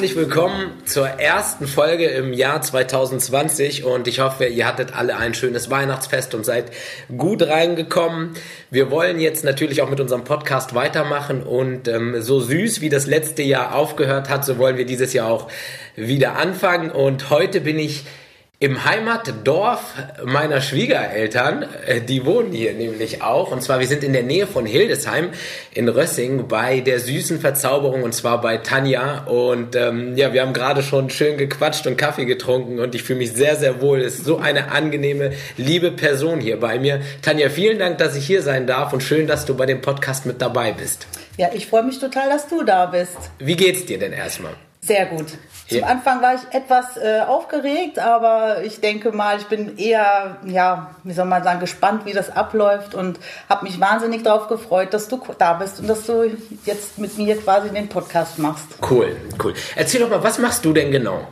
Herzlich willkommen zur ersten Folge im Jahr 2020 und ich hoffe, ihr hattet alle ein schönes Weihnachtsfest und seid gut reingekommen. Wir wollen jetzt natürlich auch mit unserem Podcast weitermachen und ähm, so süß wie das letzte Jahr aufgehört hat, so wollen wir dieses Jahr auch wieder anfangen und heute bin ich im Heimatdorf meiner Schwiegereltern, äh, die wohnen hier nämlich auch. Und zwar, wir sind in der Nähe von Hildesheim in Rössing bei der süßen Verzauberung und zwar bei Tanja. Und ähm, ja, wir haben gerade schon schön gequatscht und Kaffee getrunken und ich fühle mich sehr, sehr wohl. Es ist so eine angenehme, liebe Person hier bei mir. Tanja, vielen Dank, dass ich hier sein darf und schön, dass du bei dem Podcast mit dabei bist. Ja, ich freue mich total, dass du da bist. Wie geht's dir denn erstmal? Sehr gut. Zum. Anfang war ich etwas äh, aufgeregt, aber ich denke mal, ich bin eher, ja, wie soll man sagen, gespannt, wie das abläuft und habe mich wahnsinnig darauf gefreut, dass du da bist und dass du jetzt mit mir quasi den Podcast machst. Cool, cool. Erzähl doch mal, was machst du denn genau?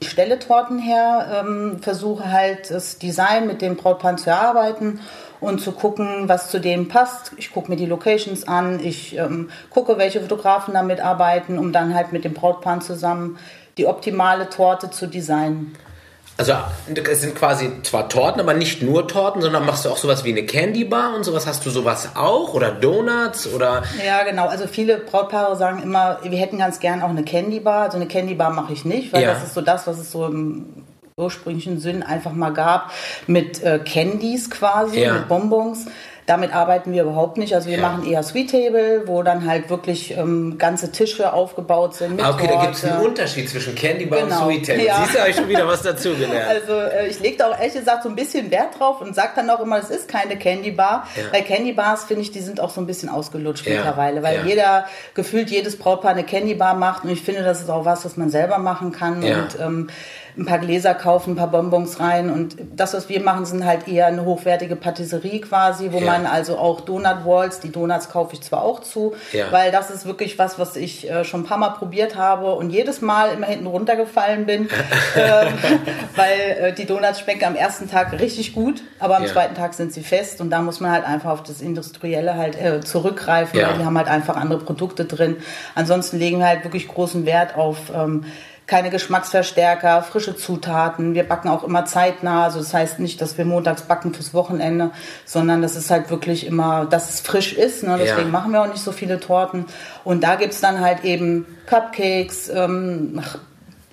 Ich stelle Torten her, ähm, versuche halt das Design mit dem Brautpaar zu erarbeiten und zu gucken, was zu dem passt. Ich gucke mir die Locations an, ich ähm, gucke, welche Fotografen damit arbeiten, um dann halt mit dem Brautpaar zusammen die optimale Torte zu designen. Also es sind quasi zwar Torten, aber nicht nur Torten, sondern machst du auch sowas wie eine Candy Bar und sowas. Hast du sowas auch oder Donuts oder? Ja, genau. Also viele Brautpaare sagen immer, wir hätten ganz gern auch eine Candy Bar. Also eine Candy Bar mache ich nicht, weil ja. das ist so das, was es so im ursprünglichen Sinn einfach mal gab mit äh, Candies quasi, ja. mit Bonbons. Damit arbeiten wir überhaupt nicht. Also wir ja. machen eher Sweet Table, wo dann halt wirklich ähm, ganze Tische aufgebaut sind. Ah, okay, Torte. da gibt es einen Unterschied zwischen Candy Bar genau. und Sweet Table. Ja. Siehst du, habe ich schon wieder was dazu gelernt. Also äh, ich lege da auch ehrlich gesagt so ein bisschen Wert drauf und sage dann auch immer, es ist keine Candy Bar. Ja. Weil Candy Bars, finde ich, die sind auch so ein bisschen ausgelutscht mittlerweile. Weil jeder, gefühlt jedes Brautpaar eine Candy Bar macht. Und ich finde, das ist auch was, was man selber machen kann. Und ähm, ein paar Gläser kaufen, ein paar Bonbons rein. Und das, was wir machen, sind halt eher eine hochwertige Patisserie quasi, wo ja. man also auch Donut Walls, die Donuts kaufe ich zwar auch zu, ja. weil das ist wirklich was, was ich äh, schon ein paar Mal probiert habe und jedes Mal immer hinten runtergefallen bin, äh, weil äh, die Donuts schmecken am ersten Tag richtig gut, aber am ja. zweiten Tag sind sie fest und da muss man halt einfach auf das Industrielle halt äh, zurückgreifen, weil die haben halt einfach andere Produkte drin. Ansonsten legen wir halt wirklich großen Wert auf ähm, keine Geschmacksverstärker, frische Zutaten. Wir backen auch immer zeitnah. Also das heißt nicht, dass wir montags backen fürs Wochenende, sondern das ist halt wirklich immer, dass es frisch ist. Ne? Deswegen ja. machen wir auch nicht so viele Torten. Und da gibt's dann halt eben Cupcakes, ähm,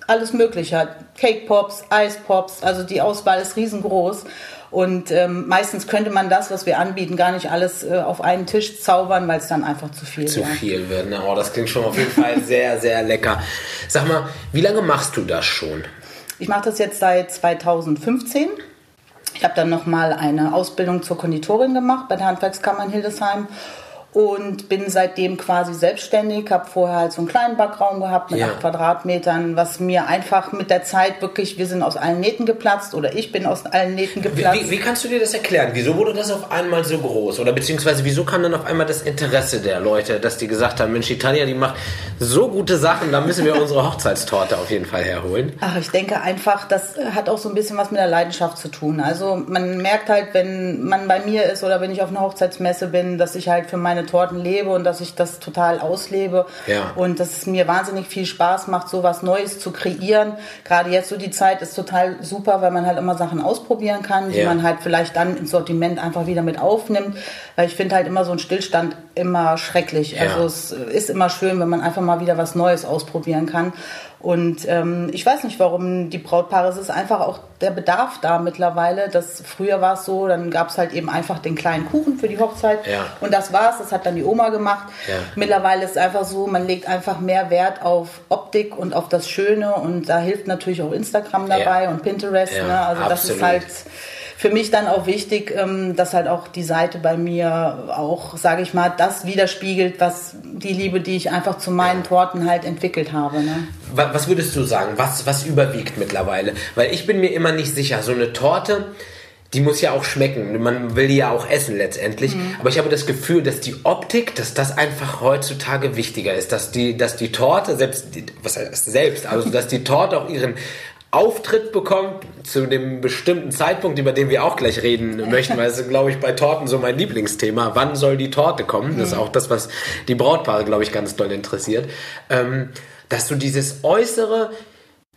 alles Mögliche. Cake Pops, Ice Pops. Also die Auswahl ist riesengroß. Und ähm, meistens könnte man das, was wir anbieten, gar nicht alles äh, auf einen Tisch zaubern, weil es dann einfach zu viel Zu viel wird. Ne? Oh, das klingt schon auf jeden Fall sehr, sehr lecker. Sag mal, wie lange machst du das schon? Ich mache das jetzt seit 2015. Ich habe dann nochmal eine Ausbildung zur Konditorin gemacht bei der Handwerkskammer in Hildesheim und bin seitdem quasi selbstständig, habe vorher halt so einen kleinen Backraum gehabt mit ja. acht Quadratmetern, was mir einfach mit der Zeit wirklich, wir sind aus allen Nähten geplatzt oder ich bin aus allen Nähten geplatzt. Wie, wie, wie kannst du dir das erklären? Wieso wurde das auf einmal so groß? Oder beziehungsweise wieso kam dann auf einmal das Interesse der Leute, dass die gesagt haben, Mensch, die Tanja, die macht so gute Sachen, da müssen wir unsere Hochzeitstorte auf jeden Fall herholen? Ach, ich denke einfach, das hat auch so ein bisschen was mit der Leidenschaft zu tun. Also man merkt halt, wenn man bei mir ist oder wenn ich auf einer Hochzeitsmesse bin, dass ich halt für meine Torten lebe und dass ich das total auslebe ja. und dass es mir wahnsinnig viel Spaß macht, so was Neues zu kreieren. Gerade jetzt so die Zeit ist total super, weil man halt immer Sachen ausprobieren kann, die ja. man halt vielleicht dann ins Sortiment einfach wieder mit aufnimmt. Weil ich finde halt immer so ein Stillstand immer schrecklich. Ja. Also es ist immer schön, wenn man einfach mal wieder was Neues ausprobieren kann. Und ähm, ich weiß nicht, warum die Brautpaare, es ist einfach auch der Bedarf da mittlerweile. Das, früher war es so, dann gab es halt eben einfach den kleinen Kuchen für die Hochzeit ja. und das war's. Das hat dann die Oma gemacht. Ja. Mittlerweile ist es einfach so, man legt einfach mehr Wert auf Optik und auf das Schöne und da hilft natürlich auch Instagram dabei ja. und Pinterest. ne? Also absolut. das ist halt für mich dann auch wichtig, ähm, dass halt auch die Seite bei mir auch, sage ich mal, das widerspiegelt, was die Liebe, die ich einfach zu meinen Torten halt entwickelt habe. Ne? Was würdest du sagen? Was, was überwiegt mittlerweile? Weil ich bin mir immer nicht sicher. So eine Torte, die muss ja auch schmecken. Man will die ja auch essen letztendlich. Mhm. Aber ich habe das Gefühl, dass die Optik, dass das einfach heutzutage wichtiger ist. Dass die, dass die Torte, selbst, was heißt selbst, also dass die Torte auch ihren Auftritt bekommt zu dem bestimmten Zeitpunkt, über den wir auch gleich reden möchten, weil es glaube ich bei Torten so mein Lieblingsthema. Wann soll die Torte kommen? Das ist auch das, was die Brautpaare glaube ich ganz doll interessiert. Ähm, dass du dieses äußere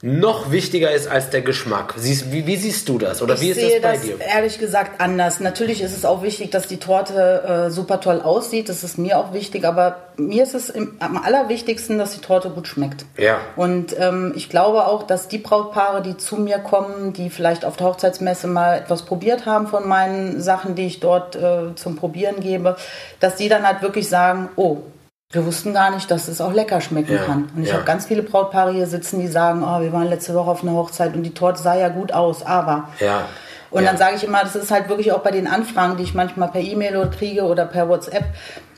noch wichtiger ist als der Geschmack. Siehst, wie, wie, siehst du das? Oder ich wie ist sehe das bei das dir? ehrlich gesagt anders. Natürlich ist es auch wichtig, dass die Torte äh, super toll aussieht. Das ist mir auch wichtig. Aber mir ist es im, am allerwichtigsten, dass die Torte gut schmeckt. Ja. Und ähm, ich glaube auch, dass die Brautpaare, die zu mir kommen, die vielleicht auf der Hochzeitsmesse mal etwas probiert haben von meinen Sachen, die ich dort äh, zum Probieren gebe, dass die dann halt wirklich sagen, oh, wir wussten gar nicht, dass es auch lecker schmecken Ja, kann. Und ich ja. habe ganz viele Brautpaare hier sitzen, die sagen, oh, wir waren letzte Woche auf einer Hochzeit und die Torte sah ja gut aus, aber. Ja. Und ja. dann sage ich immer, das ist halt wirklich auch bei den Anfragen, die ich manchmal per E-Mail oder kriege oder per WhatsApp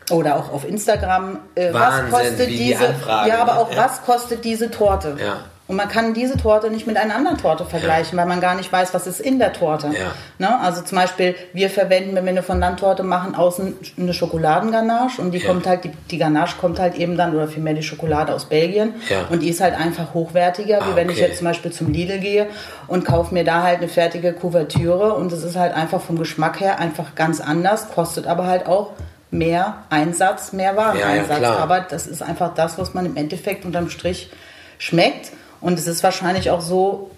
oder auch auf Instagram. Äh, Wahnsinn, was kostet die diese? Anfragen, ja, aber auch ja. was kostet diese Torte? Ja. Und man kann diese Torte nicht mit einer anderen Torte vergleichen, weil man gar nicht weiß, was ist in der Torte. Ja. Ne? Also zum Beispiel, wir verwenden, wenn wir eine Fondant-Torte machen, außen eine Schokoladenganache und die Ja. kommt halt, die, die Ganache kommt halt eben dann, oder vielmehr die Schokolade aus Belgien. Ja. Und die ist halt einfach hochwertiger, Ah, wie wenn ich okay. jetzt zum Beispiel zum Lidl gehe und kaufe mir da halt eine fertige Kuvertüre und es ist halt einfach vom Geschmack her einfach ganz anders, kostet aber halt auch mehr Einsatz, mehr Wareneinsatz. Ja, ja, aber das ist einfach das, was man im Endeffekt unterm Strich schmeckt. Und es ist wahrscheinlich auch so,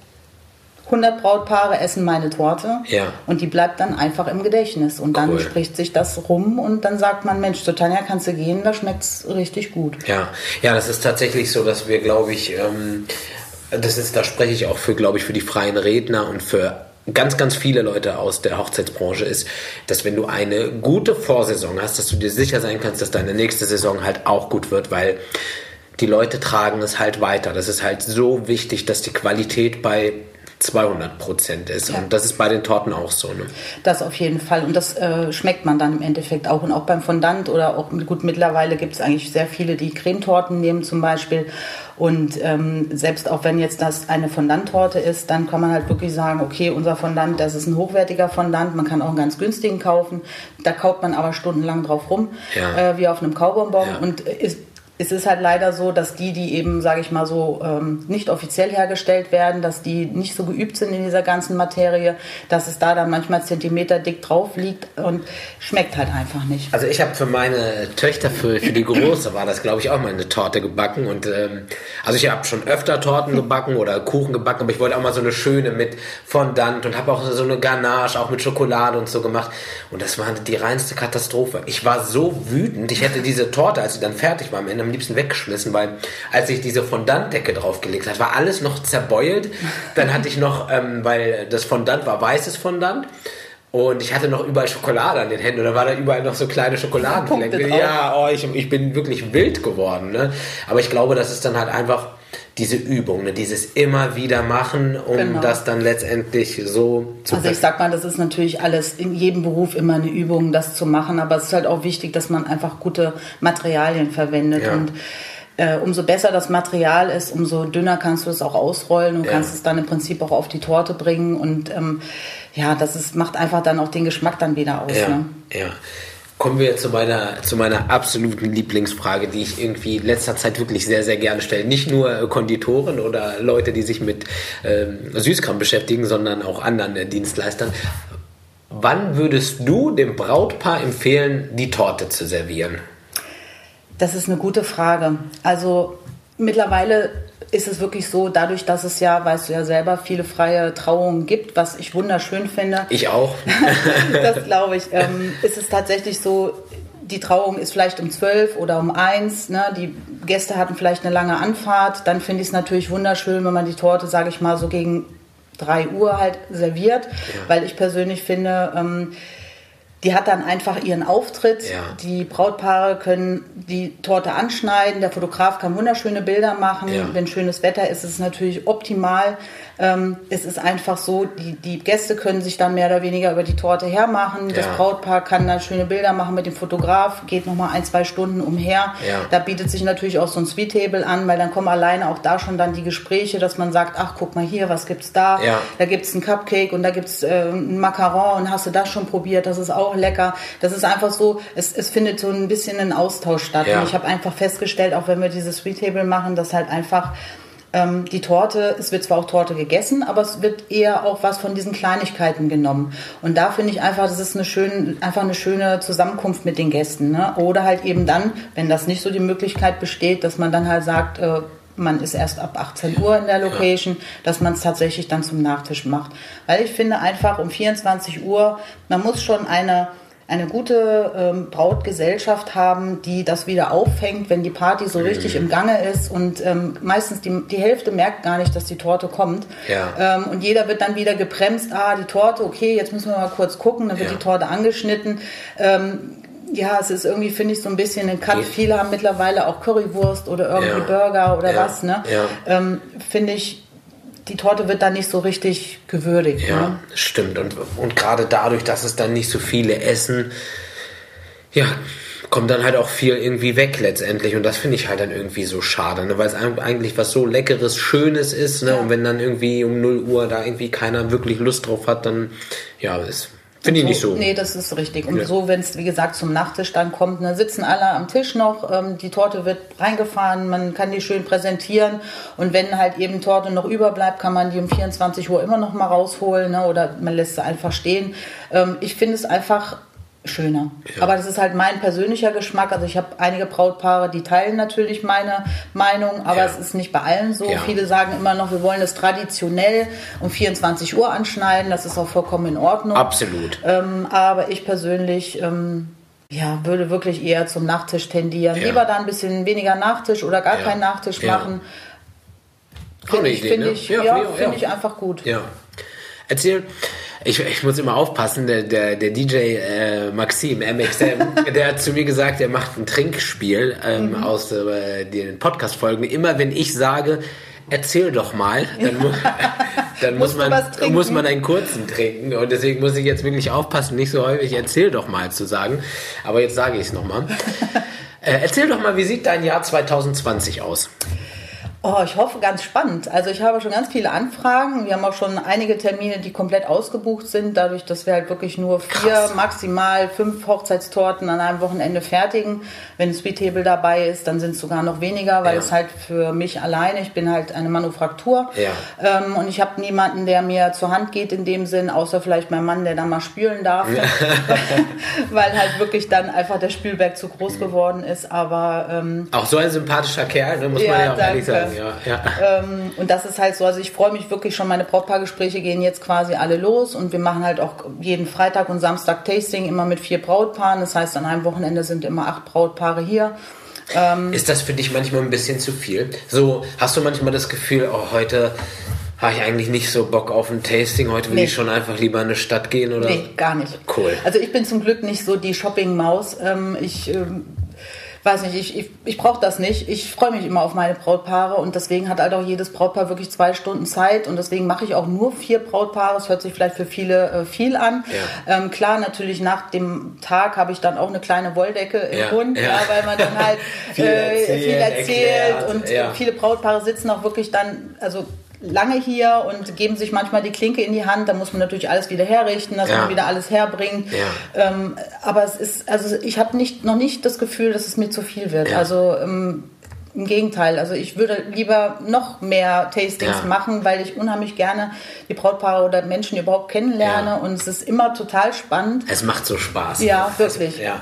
100 Brautpaare essen meine Torte Ja. und die bleibt dann einfach im Gedächtnis. Und dann Cool. spricht sich das rum und dann sagt man, Mensch, zu Tanja kannst du gehen, da schmeckt's richtig gut. Ja, ja, das ist tatsächlich so, dass wir, glaube ich, ähm, das ist, da spreche ich auch für, glaube ich, für die freien Redner und für ganz, ganz viele Leute aus der Hochzeitsbranche ist, dass wenn du eine gute Vorsaison hast, dass du dir sicher sein kannst, dass deine nächste Saison halt auch gut wird, weil die Leute tragen es halt weiter. Das ist halt so wichtig, dass die Qualität bei 200 Prozent ist. Ja. Und das ist bei den Torten auch so. Ne? Das auf jeden Fall. Und das äh, schmeckt man dann im Endeffekt auch. Und auch beim Fondant oder auch, gut, mittlerweile gibt es eigentlich sehr viele, die Cremetorten nehmen zum Beispiel. Und ähm, selbst auch wenn jetzt das eine Fondanttorte ist, dann kann man halt wirklich sagen, okay, unser Fondant, das ist ein hochwertiger Fondant. Man kann auch einen ganz günstigen kaufen. Da kaut man aber stundenlang drauf rum, Ja. äh, wie auf einem Kaubonbon. Ja. Und äh, ist, es ist halt leider so, dass die, die eben, sage ich mal so, ähm, nicht offiziell hergestellt werden, dass die nicht so geübt sind in dieser ganzen Materie, dass es da dann manchmal Zentimeter dick drauf liegt und schmeckt halt einfach nicht. Also ich habe für meine Töchter, für, für die Große war das, glaube ich, auch mal eine Torte gebacken. Und ähm, also ich habe schon öfter Torten gebacken oder Kuchen gebacken, aber ich wollte auch mal so eine schöne mit Fondant und habe auch so eine Ganache, auch mit Schokolade und so gemacht. Und das war die reinste Katastrophe. Ich war so wütend, ich hätte diese Torte, als sie dann fertig war, am Ende am liebsten weggeschmissen, weil als ich diese Fondantdecke draufgelegt habe, war alles noch zerbeult. Dann hatte ich noch, ähm, weil das Fondant war weißes Fondant. Und ich hatte noch überall Schokolade an den Händen und da war da überall noch so kleine Schokoladenflecken. Ja, oh, ich, ich bin wirklich wild geworden. Ne? Aber ich glaube, das ist dann halt einfach diese Übung, ne? dieses immer wieder machen, um Genau. das dann letztendlich so zu Also ich sag mal, das ist natürlich alles in jedem Beruf immer eine Übung, das zu machen, aber es ist halt auch wichtig, dass man einfach gute Materialien verwendet Ja. und äh, umso besser das Material ist, umso dünner kannst du es auch ausrollen und Ja. kannst es dann im Prinzip auch auf die Torte bringen und ähm, ja, das ist, macht einfach dann auch den Geschmack dann wieder aus. Ja, Ne? ja. Kommen wir zu meiner, zu meiner absoluten Lieblingsfrage, die ich irgendwie in letzter Zeit wirklich sehr, sehr gerne stelle. Nicht nur äh, Konditoren oder Leute, die sich mit ähm, Süßkram beschäftigen, sondern auch anderen äh, Dienstleistern. Wann würdest du dem Brautpaar empfehlen, die Torte zu servieren? Das ist eine gute Frage. Also mittlerweile ist es wirklich so, dadurch, dass es ja, weißt du ja selber, viele freie Trauungen gibt, was ich wunderschön finde. Ich auch. das glaube ich. Ähm, ist es tatsächlich so, die Trauung ist vielleicht um 12 oder um 1, ne? die Gäste hatten vielleicht eine lange Anfahrt, dann finde ich es natürlich wunderschön, wenn man die Torte, sage ich mal, so gegen 3 Uhr halt serviert, weil ich persönlich finde, ähm, die hat dann einfach ihren Auftritt. Ja. Die Brautpaare können die Torte anschneiden. Der Fotograf kann wunderschöne Bilder machen. Ja. Wenn schönes Wetter ist, ist es natürlich optimal. Ähm, es ist einfach so, die, die Gäste können sich dann mehr oder weniger über die Torte hermachen. Das Ja. Brautpaar kann dann schöne Bilder machen mit dem Fotograf, geht nochmal ein, zwei Stunden umher. Ja. Da bietet sich natürlich auch so ein Sweet Table an, weil dann kommen alleine auch da schon dann die Gespräche, dass man sagt, ach guck mal hier, was gibt's da? Ja. Da gibt's einen Cupcake und da gibt's äh, ein Macaron und hast du das schon probiert? Das ist auch lecker. Das ist einfach so, es, es findet so ein bisschen ein Austausch statt. Ja. Und ich habe einfach festgestellt, auch wenn wir dieses Sweet Table machen, dass halt einfach Ähm, die Torte, es wird zwar auch Torte gegessen, aber es wird eher auch was von diesen Kleinigkeiten genommen. Und da finde ich einfach, das ist eine schöne, einfach eine schöne Zusammenkunft mit den Gästen. Ne? Oder halt eben dann, wenn das nicht so die Möglichkeit besteht, dass man dann halt sagt, äh, man ist erst ab 18 Uhr in der Location, dass man es tatsächlich dann zum Nachtisch macht. Weil ich finde einfach um 24 Uhr, man muss schon eine eine gute ähm, Brautgesellschaft haben, die das wieder auffängt, wenn die Party so richtig im Gange ist und ähm, meistens die, die Hälfte merkt gar nicht, dass die Torte kommt. Ja. Ähm, und jeder wird dann wieder gebremst, ah, die Torte, okay, jetzt müssen wir mal kurz gucken, dann wird ja. die Torte angeschnitten. Ähm, ja, es ist irgendwie, finde ich, so ein bisschen ein Cut. Viele haben mittlerweile auch Currywurst oder irgendwie ja. Burger oder was, ne? Ähm, finde ich, die Torte wird dann nicht so richtig gewürdigt. Ja, ne? stimmt. Und, und gerade dadurch, dass es dann nicht so viele essen, ja, kommt dann halt auch viel irgendwie weg letztendlich. Und das finde ich halt dann irgendwie so schade, ne? weil es eigentlich was so Leckeres, Schönes ist. Ne? Ja. Und wenn dann irgendwie um 0 Uhr da irgendwie keiner wirklich Lust drauf hat, dann ja, ist Finde ich nicht so. Nee, das ist richtig. Und ja. so, wenn es, wie gesagt, zum Nachtisch dann kommt, ne, sitzen alle am Tisch noch, ähm, die Torte wird reingefahren, man kann die schön präsentieren. Und wenn halt eben Torte noch überbleibt, kann man die um 24 Uhr immer noch mal rausholen ne, oder man lässt sie einfach stehen. Ähm, ich finde es einfach schöner. Ja. Aber das ist halt mein persönlicher Geschmack. Also ich habe einige Brautpaare, die teilen natürlich meine Meinung, aber ja. es ist nicht bei allen so. Ja. Viele sagen immer noch, wir wollen es traditionell um 24 Uhr anschneiden. Das ist auch vollkommen in Ordnung. Absolut. Ähm, aber ich persönlich ähm, ja, würde wirklich eher zum Nachtisch tendieren. Lieber da ein bisschen weniger Nachtisch oder gar keinen Nachtisch machen. Finde ich, find ne? ich, ja, find ich einfach gut. Ja. Erzähl, ich, ich muss immer aufpassen, der, der, der DJ äh, Maxim, MXM, der hat zu mir gesagt, er macht ein Trinkspiel ähm, mhm. aus äh, den Podcast-Folgen. Immer wenn ich sage, erzähl doch mal, dann, mu dann muss, man, muss man einen kurzen trinken. Und deswegen muss ich jetzt wirklich aufpassen, nicht so häufig erzähl doch mal zu sagen. Aber jetzt sage ich es nochmal. äh, erzähl doch mal, wie sieht dein Jahr 2020 aus? Oh, ich hoffe ganz spannend. Also ich habe schon ganz viele Anfragen. Wir haben auch schon einige Termine, die komplett ausgebucht sind, dadurch, dass wir halt wirklich nur vier, Krass. maximal fünf Hochzeitstorten an einem Wochenende fertigen. Wenn Sweet Table dabei ist, dann sind es sogar noch weniger, weil ja. es halt für mich alleine, ich bin halt eine Manufaktur ja. ähm, und ich habe niemanden, der mir zur Hand geht in dem Sinn, außer vielleicht mein Mann, der dann mal spülen darf, ja. weil halt wirklich dann einfach der Spülberg zu groß geworden ist. Aber ähm, auch so ein sympathischer Kerl, ne, muss man ja auch danke. ehrlich sagen ja, ja. Ähm, und das ist halt so, also ich freue mich wirklich schon, meine Brautpaargespräche gehen jetzt quasi alle los und wir machen halt auch jeden Freitag und Samstag Tasting immer mit vier Brautpaaren. Das heißt, an einem Wochenende sind immer acht Brautpaare hier. Ähm, ist das für dich manchmal ein bisschen zu viel? So, hast du manchmal das Gefühl, oh, heute habe ich eigentlich nicht so Bock auf ein Tasting. Heute will nee. ich schon einfach lieber in eine Stadt gehen oder? Nee, gar nicht. Cool. Also ich bin zum Glück nicht so die Shopping-Maus. Ähm, ich ähm, weiß nicht, ich, ich, ich brauche das nicht. Ich freue mich immer auf meine Brautpaare und deswegen hat halt auch jedes Brautpaar wirklich zwei Stunden Zeit und deswegen mache ich auch nur vier Brautpaare. Das hört sich vielleicht für viele äh, viel an. Ja. Ähm, klar, natürlich nach dem Tag habe ich dann auch eine kleine Wolldecke im ja. Hund, ja. weil man dann halt viel, äh, erzählt, viel erzählt und viele Brautpaare sitzen auch wirklich dann, also lange hier und geben sich manchmal die Klinke in die Hand. Da muss man natürlich alles wieder herrichten, dass ja. man wieder alles herbringt. Ja. Ähm, aber es ist, also ich habe nicht, noch nicht das Gefühl, dass es mir zu viel wird. Ja. Also ähm, im Gegenteil, also ich würde lieber noch mehr Tastings ja. machen, weil ich unheimlich gerne die Brautpaare oder Menschen überhaupt kennenlerne ja. und es ist immer total spannend. Es macht so Spaß. Ja, wirklich. Ja.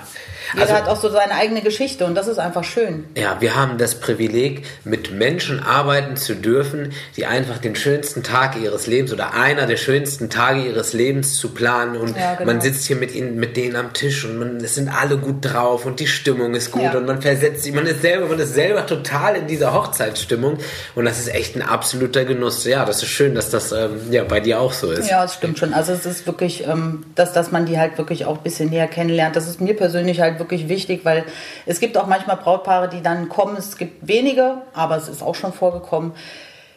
Jeder also, hat auch so seine eigene Geschichte und das ist einfach schön. Ja, wir haben das Privileg, mit Menschen arbeiten zu dürfen, die einfach den schönsten Tag ihres Lebens oder einer der schönsten Tage ihres Lebens zu planen und ja, genau. man sitzt hier mit ihnen, mit denen am Tisch und man, es sind alle gut drauf und die Stimmung ist gut ja. und man versetzt sich, man ist selber, man ist selber total in dieser Hochzeitsstimmung und das ist echt ein absoluter Genuss. Ja, das ist schön, dass das ähm, ja bei dir auch so ist. Ja, es stimmt schon. Also es ist wirklich, ähm, dass, dass man die halt wirklich auch ein bisschen näher kennenlernt. Das ist mir persönlich halt wirklich wichtig, weil es gibt auch manchmal Brautpaare, die dann kommen. Es gibt wenige, aber es ist auch schon vorgekommen,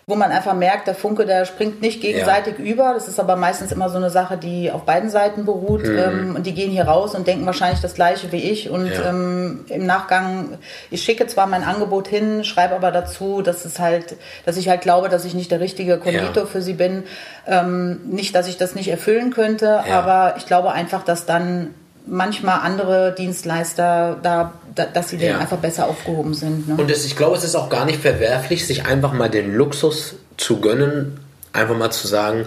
wo man einfach merkt, der Funke, der springt nicht gegenseitig ja. über. Das ist aber meistens immer so eine Sache, die auf beiden Seiten beruht. Mhm. Ähm, und die gehen hier raus und denken wahrscheinlich das Gleiche wie ich. Und ja. ähm, im Nachgang, ich schicke zwar mein Angebot hin, schreibe aber dazu, dass es halt, dass ich halt glaube, dass ich nicht der richtige Konditor ja. für sie bin. Ähm, nicht, dass ich das nicht erfüllen könnte, aber ich glaube einfach, dass dann manchmal andere Dienstleister da, da dass sie ja. einfach besser aufgehoben sind. Ne? Und das, ich glaube, es ist auch gar nicht verwerflich, sich einfach mal den Luxus zu gönnen, einfach mal zu sagen,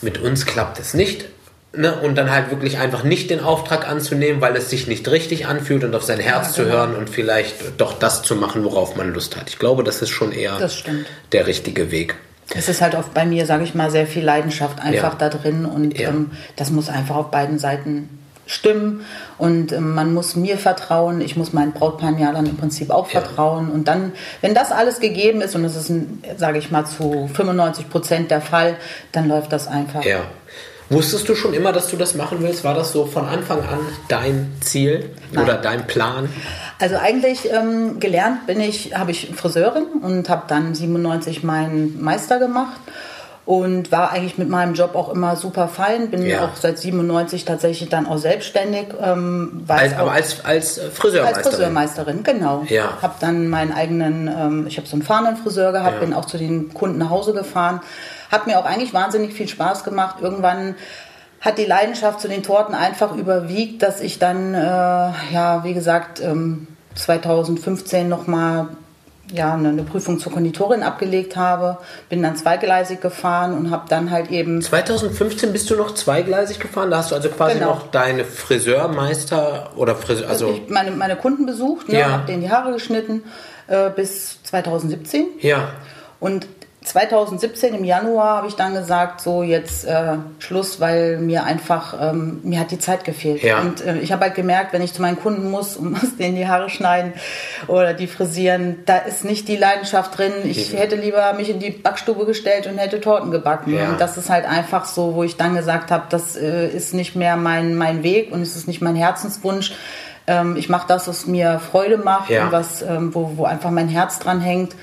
mit uns klappt es nicht. Ne, und dann halt wirklich einfach nicht den Auftrag anzunehmen, weil es sich nicht richtig anfühlt und auf sein Herz ja, genau. zu hören und vielleicht doch das zu machen, worauf man Lust hat. Ich glaube, das ist schon eher der richtige Weg. Es ist halt oft bei mir, sage ich mal, sehr viel Leidenschaft einfach ja. da drin und ähm, das muss einfach auf beiden Seiten stimmen und ähm, man muss mir vertrauen, ich muss meinen Brautpaaren ja dann im Prinzip auch ja. vertrauen und dann, wenn das alles gegeben ist und das ist, sage ich mal, zu 95 Prozent der Fall, dann läuft das einfach. Ja. Wusstest du schon immer, dass du das machen willst? War das so von Anfang an dein Ziel Nein. oder dein Plan? Also eigentlich ähm, gelernt bin ich, habe ich Friseurin und habe dann 97 meinen Meister gemacht und war eigentlich mit meinem Job auch immer super fein. Bin ja. auch seit 97 tatsächlich dann auch selbstständig. Ähm, als, aber als, als Friseurmeisterin? Als Friseurmeisterin, genau. Ja. Habe dann meinen eigenen, ähm, ich habe so einen fahrenden Friseur gehabt, ja. bin auch zu den Kunden nach Hause gefahren. Hat mir auch eigentlich wahnsinnig viel Spaß gemacht. Irgendwann hat die Leidenschaft zu den Torten einfach überwiegt, dass ich dann, äh, ja, wie gesagt, ähm, 2015 nochmal ja, eine Prüfung zur Konditorin abgelegt habe, bin dann zweigleisig gefahren und habe dann halt eben. 2015 bist du noch zweigleisig gefahren? Da hast du also quasi genau. noch deine Friseurmeister oder Friseur, also. Ich meine, meine Kunden besucht, ne, ja. habe denen die Haare geschnitten äh, bis 2017. Ja. Und 2017 im Januar habe ich dann gesagt, so jetzt äh, Schluss, weil mir einfach, ähm, mir hat die Zeit gefehlt. Ja. Und äh, ich habe halt gemerkt, wenn ich zu meinen Kunden muss und muss denen die Haare schneiden oder die frisieren, da ist nicht die Leidenschaft drin. Ich hätte lieber mich in die Backstube gestellt und hätte Torten gebacken. Ja. Und das ist halt einfach so, wo ich dann gesagt habe, das äh, ist nicht mehr mein, mein Weg und es ist nicht mein Herzenswunsch. Ähm, ich mache das, was mir Freude macht ja. und was, ähm, wo, wo einfach mein Herz dran hängt.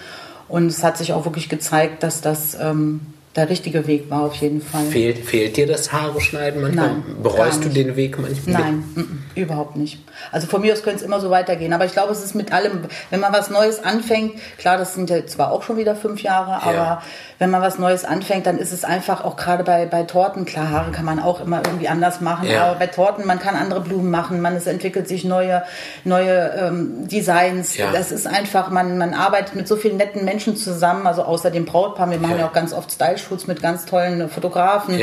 Und es hat sich auch wirklich gezeigt, dass das ähm, der richtige Weg war auf jeden Fall. Fehlt, fehlt dir das Haare schneiden manchmal? Nein, Bereust du den Weg manchmal? Nein, m -m, überhaupt nicht. Also von mir aus könnte es immer so weitergehen. Aber ich glaube, es ist mit allem, wenn man was Neues anfängt, klar, das sind ja zwar auch schon wieder fünf Jahre, aber ja. wenn man was Neues anfängt, dann ist es einfach auch gerade bei, bei Torten, klar, Haare kann man auch immer irgendwie anders machen, ja. aber bei Torten, man kann andere Blumen machen, man, es entwickelt sich neue, neue ähm, Designs. Ja. Das ist einfach, man, man arbeitet mit so vielen netten Menschen zusammen, also außer dem Brautpaar, wir machen ja, auch ganz oft Style-Shoots mit ganz tollen Fotografen,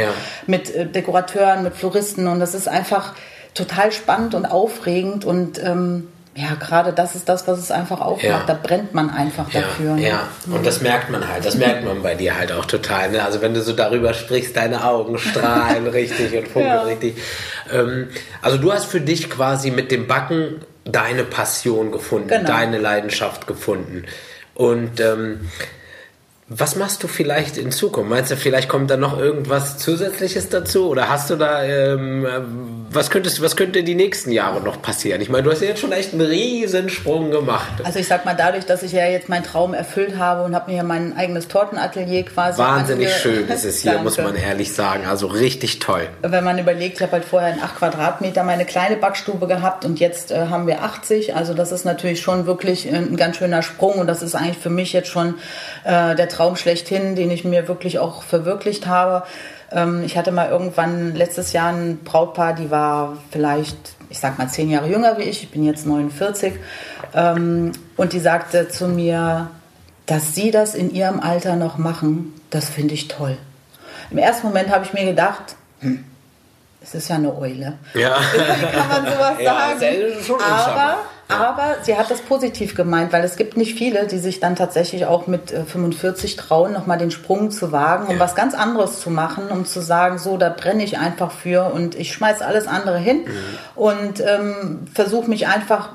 mit äh, Dekorateuren, mit Floristen und das ist einfach total spannend und aufregend und ähm, ja, gerade das ist das, was es einfach aufmacht. Ja. Da brennt man einfach ja, dafür. Ne? Ja, und das merkt man halt. Das merkt man bei dir halt auch total. Ne? Also wenn du so darüber sprichst, deine Augen strahlen richtig und funkeln ja. richtig. Ähm, also du hast für dich quasi mit dem Backen deine Passion gefunden, genau. deine Leidenschaft gefunden. Und ähm, was machst du vielleicht in Zukunft? Meinst du, vielleicht kommt da noch irgendwas Zusätzliches dazu? Oder hast du da, ähm, was, könntest, was könnte die nächsten Jahre noch passieren? Ich meine, du hast ja jetzt schon echt einen Riesensprung gemacht. Also ich sag mal, dadurch, dass ich ja jetzt meinen Traum erfüllt habe und habe mir ja mein eigenes Tortenatelier quasi... Wahnsinnig schön ist es hier, muss man ehrlich sagen. Also richtig toll. Wenn man überlegt, ich habe halt vorher in 8 Quadratmeter meine kleine Backstube gehabt und jetzt äh, haben wir 80. Also das ist natürlich schon wirklich ein ganz schöner Sprung und das ist eigentlich für mich jetzt schon äh, der Traum schlechthin, den ich mir wirklich auch verwirklicht habe. Ähm, ich hatte mal irgendwann letztes Jahr ein Brautpaar, die war vielleicht, ich sag mal, zehn Jahre jünger wie ich. Ich bin jetzt 49. Ähm, und die sagte zu mir, dass sie das in ihrem Alter noch machen, das finde ich toll. Im ersten Moment habe ich mir gedacht, hm, es ist ja eine Eule. Ja. Wie kann man sowas ja, sagen? Aber aber sie hat das positiv gemeint, weil es gibt nicht viele, die sich dann tatsächlich auch mit 45 äh, trauen, nochmal den Sprung zu wagen, um ja. was ganz anderes zu machen, um zu sagen, so, da brenne ich einfach für und ich schmeiß alles andere hin mhm. und ähm, versuche mich einfach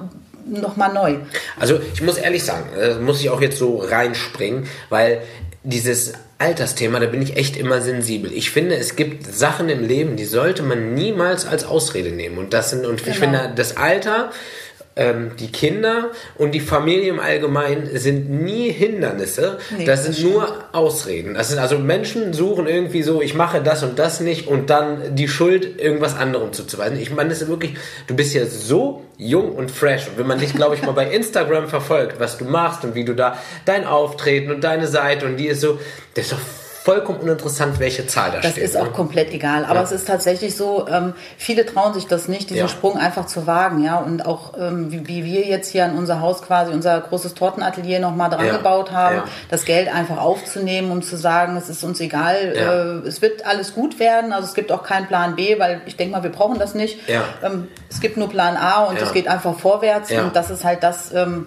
nochmal neu. Also ich muss ehrlich sagen, äh, muss ich auch jetzt so reinspringen, weil dieses Altersthema, da bin ich echt immer sensibel. Ich finde, es gibt Sachen im Leben, die sollte man niemals als Ausrede nehmen. Und das sind, und genau. ich finde, das Alter ähm, die Kinder und die Familie im Allgemeinen sind nie Hindernisse. Nee, das sind nur Ausreden. Das sind also Menschen suchen irgendwie so, ich mache das und das nicht und dann die Schuld irgendwas anderem zuzuweisen. Ich meine, das ist wirklich, du bist ja so jung und fresh. Und wenn man dich, glaube ich, mal bei Instagram verfolgt, was du machst und wie du da dein Auftreten und deine Seite und die ist so, das ist doch vollkommen uninteressant, welche Zahl da das steht. Das ist auch ne? komplett egal. Aber ja. es ist tatsächlich so, ähm, viele trauen sich das nicht, diesen ja. Sprung einfach zu wagen, ja. Und auch ähm, wie, wie, wir jetzt hier an unser Haus quasi, unser großes Tortenatelier nochmal dran ja. gebaut haben, das Geld einfach aufzunehmen, um zu sagen, es ist uns egal, äh, es wird alles gut werden. Also es gibt auch keinen Plan B, weil ich denke mal, wir brauchen das nicht. Ähm, es gibt nur Plan A und es geht einfach vorwärts. Und das ist halt das, ähm,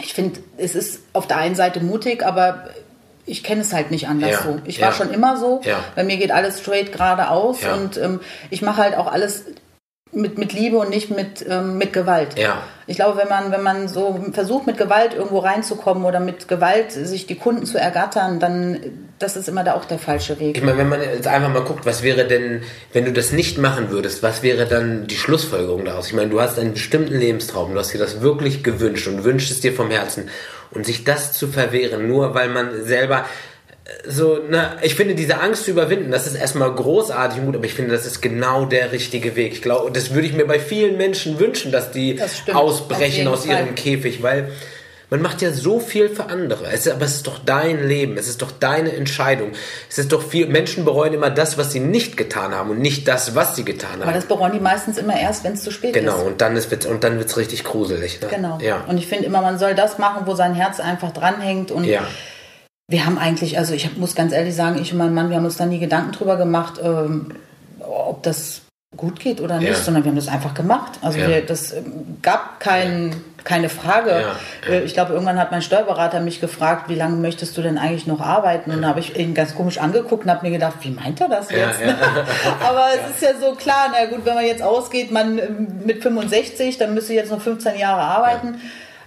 ich finde, es ist auf der einen Seite mutig, aber ich kenne es halt nicht anders ja. so. Ich war ja. schon immer so. Ja. Bei mir geht alles straight geradeaus und ähm, ich mache halt auch alles mit, mit Liebe und nicht mit, ähm, mit Gewalt. Ja. Ich glaube, wenn man, wenn man so versucht, mit Gewalt irgendwo reinzukommen oder mit Gewalt sich die Kunden zu ergattern, dann das ist immer da auch der falsche Weg. Ich meine, wenn man jetzt einfach mal guckt, was wäre denn, wenn du das nicht machen würdest, was wäre dann die Schlussfolgerung daraus? Ich meine, du hast einen bestimmten Lebenstraum, du hast dir das wirklich gewünscht und wünschst es dir vom Herzen. Und sich das zu verwehren, nur weil man selber so, ne, ich finde diese Angst zu überwinden, das ist erstmal großartig und gut, aber ich finde, das ist genau der richtige Weg. Ich glaube, das würde ich mir bei vielen Menschen wünschen, dass die das ausbrechen aus ihrem Fall. Käfig, weil man macht ja so viel für andere. Es ist, aber es ist doch dein Leben, es ist doch deine Entscheidung. Es ist doch viel, Menschen bereuen immer das, was sie nicht getan haben und nicht das, was sie getan haben. Aber das bereuen die meistens immer erst, wenn es zu spät genau, ist. Genau, und dann ist und dann wird's richtig gruselig. Ne? Genau. Ja. Und ich finde immer, man soll das machen, wo sein Herz einfach dranhängt und ja wir haben eigentlich, also ich muss ganz ehrlich sagen, ich und mein Mann, wir haben uns da nie Gedanken drüber gemacht, ähm, ob das gut geht oder nicht, ja. sondern wir haben das einfach gemacht. Also ja. wir, das ähm, gab kein, keine Frage. Ja. Äh, ich glaube, irgendwann hat mein Steuerberater mich gefragt, wie lange möchtest du denn eigentlich noch arbeiten? Und da habe ich ihn ganz komisch angeguckt und habe mir gedacht, wie meint er das jetzt? Aber es ist ja so klar, na gut, wenn man jetzt ausgeht, man ähm, mit 65, dann müsste ich jetzt noch 15 Jahre arbeiten.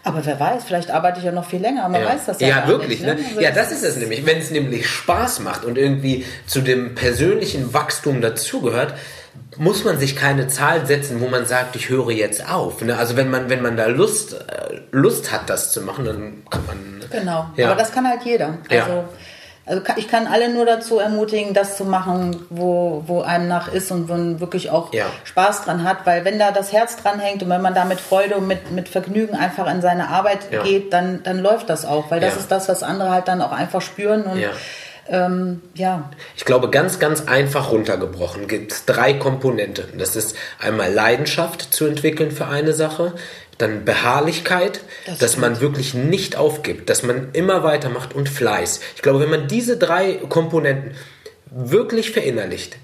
Aber wer weiß, vielleicht arbeite ich ja noch viel länger, man ja. weiß das ja, ja wirklich, nicht. Ne? ne? Also ja, das ist es nämlich. Wenn es nämlich Spaß macht und irgendwie zu dem persönlichen Wachstum dazugehört, muss man sich keine Zahl setzen, wo man sagt, ich höre jetzt auf. Ne? Also wenn man, wenn man da Lust, äh, Lust hat, das zu machen, dann kann man. Genau. Ja. Aber das kann halt jeder. Also ja. Also ich kann alle nur dazu ermutigen, das zu machen, wo, wo einem nach ist und wo man wirklich auch ja. Spaß dran hat, weil wenn da das Herz dran hängt und wenn man da mit Freude und mit, mit Vergnügen einfach in seine Arbeit ja. geht, dann, dann läuft das auch, weil das ja. ist das, was andere halt dann auch einfach spüren und ähm, ja. Ich glaube, ganz, ganz einfach runtergebrochen gibt es drei Komponenten. Das ist einmal Leidenschaft zu entwickeln für eine Sache, dann Beharrlichkeit, das dass man wirklich nicht aufgibt, dass man immer weitermacht und Fleiß. Ich glaube, wenn man diese drei Komponenten wirklich verinnerlicht,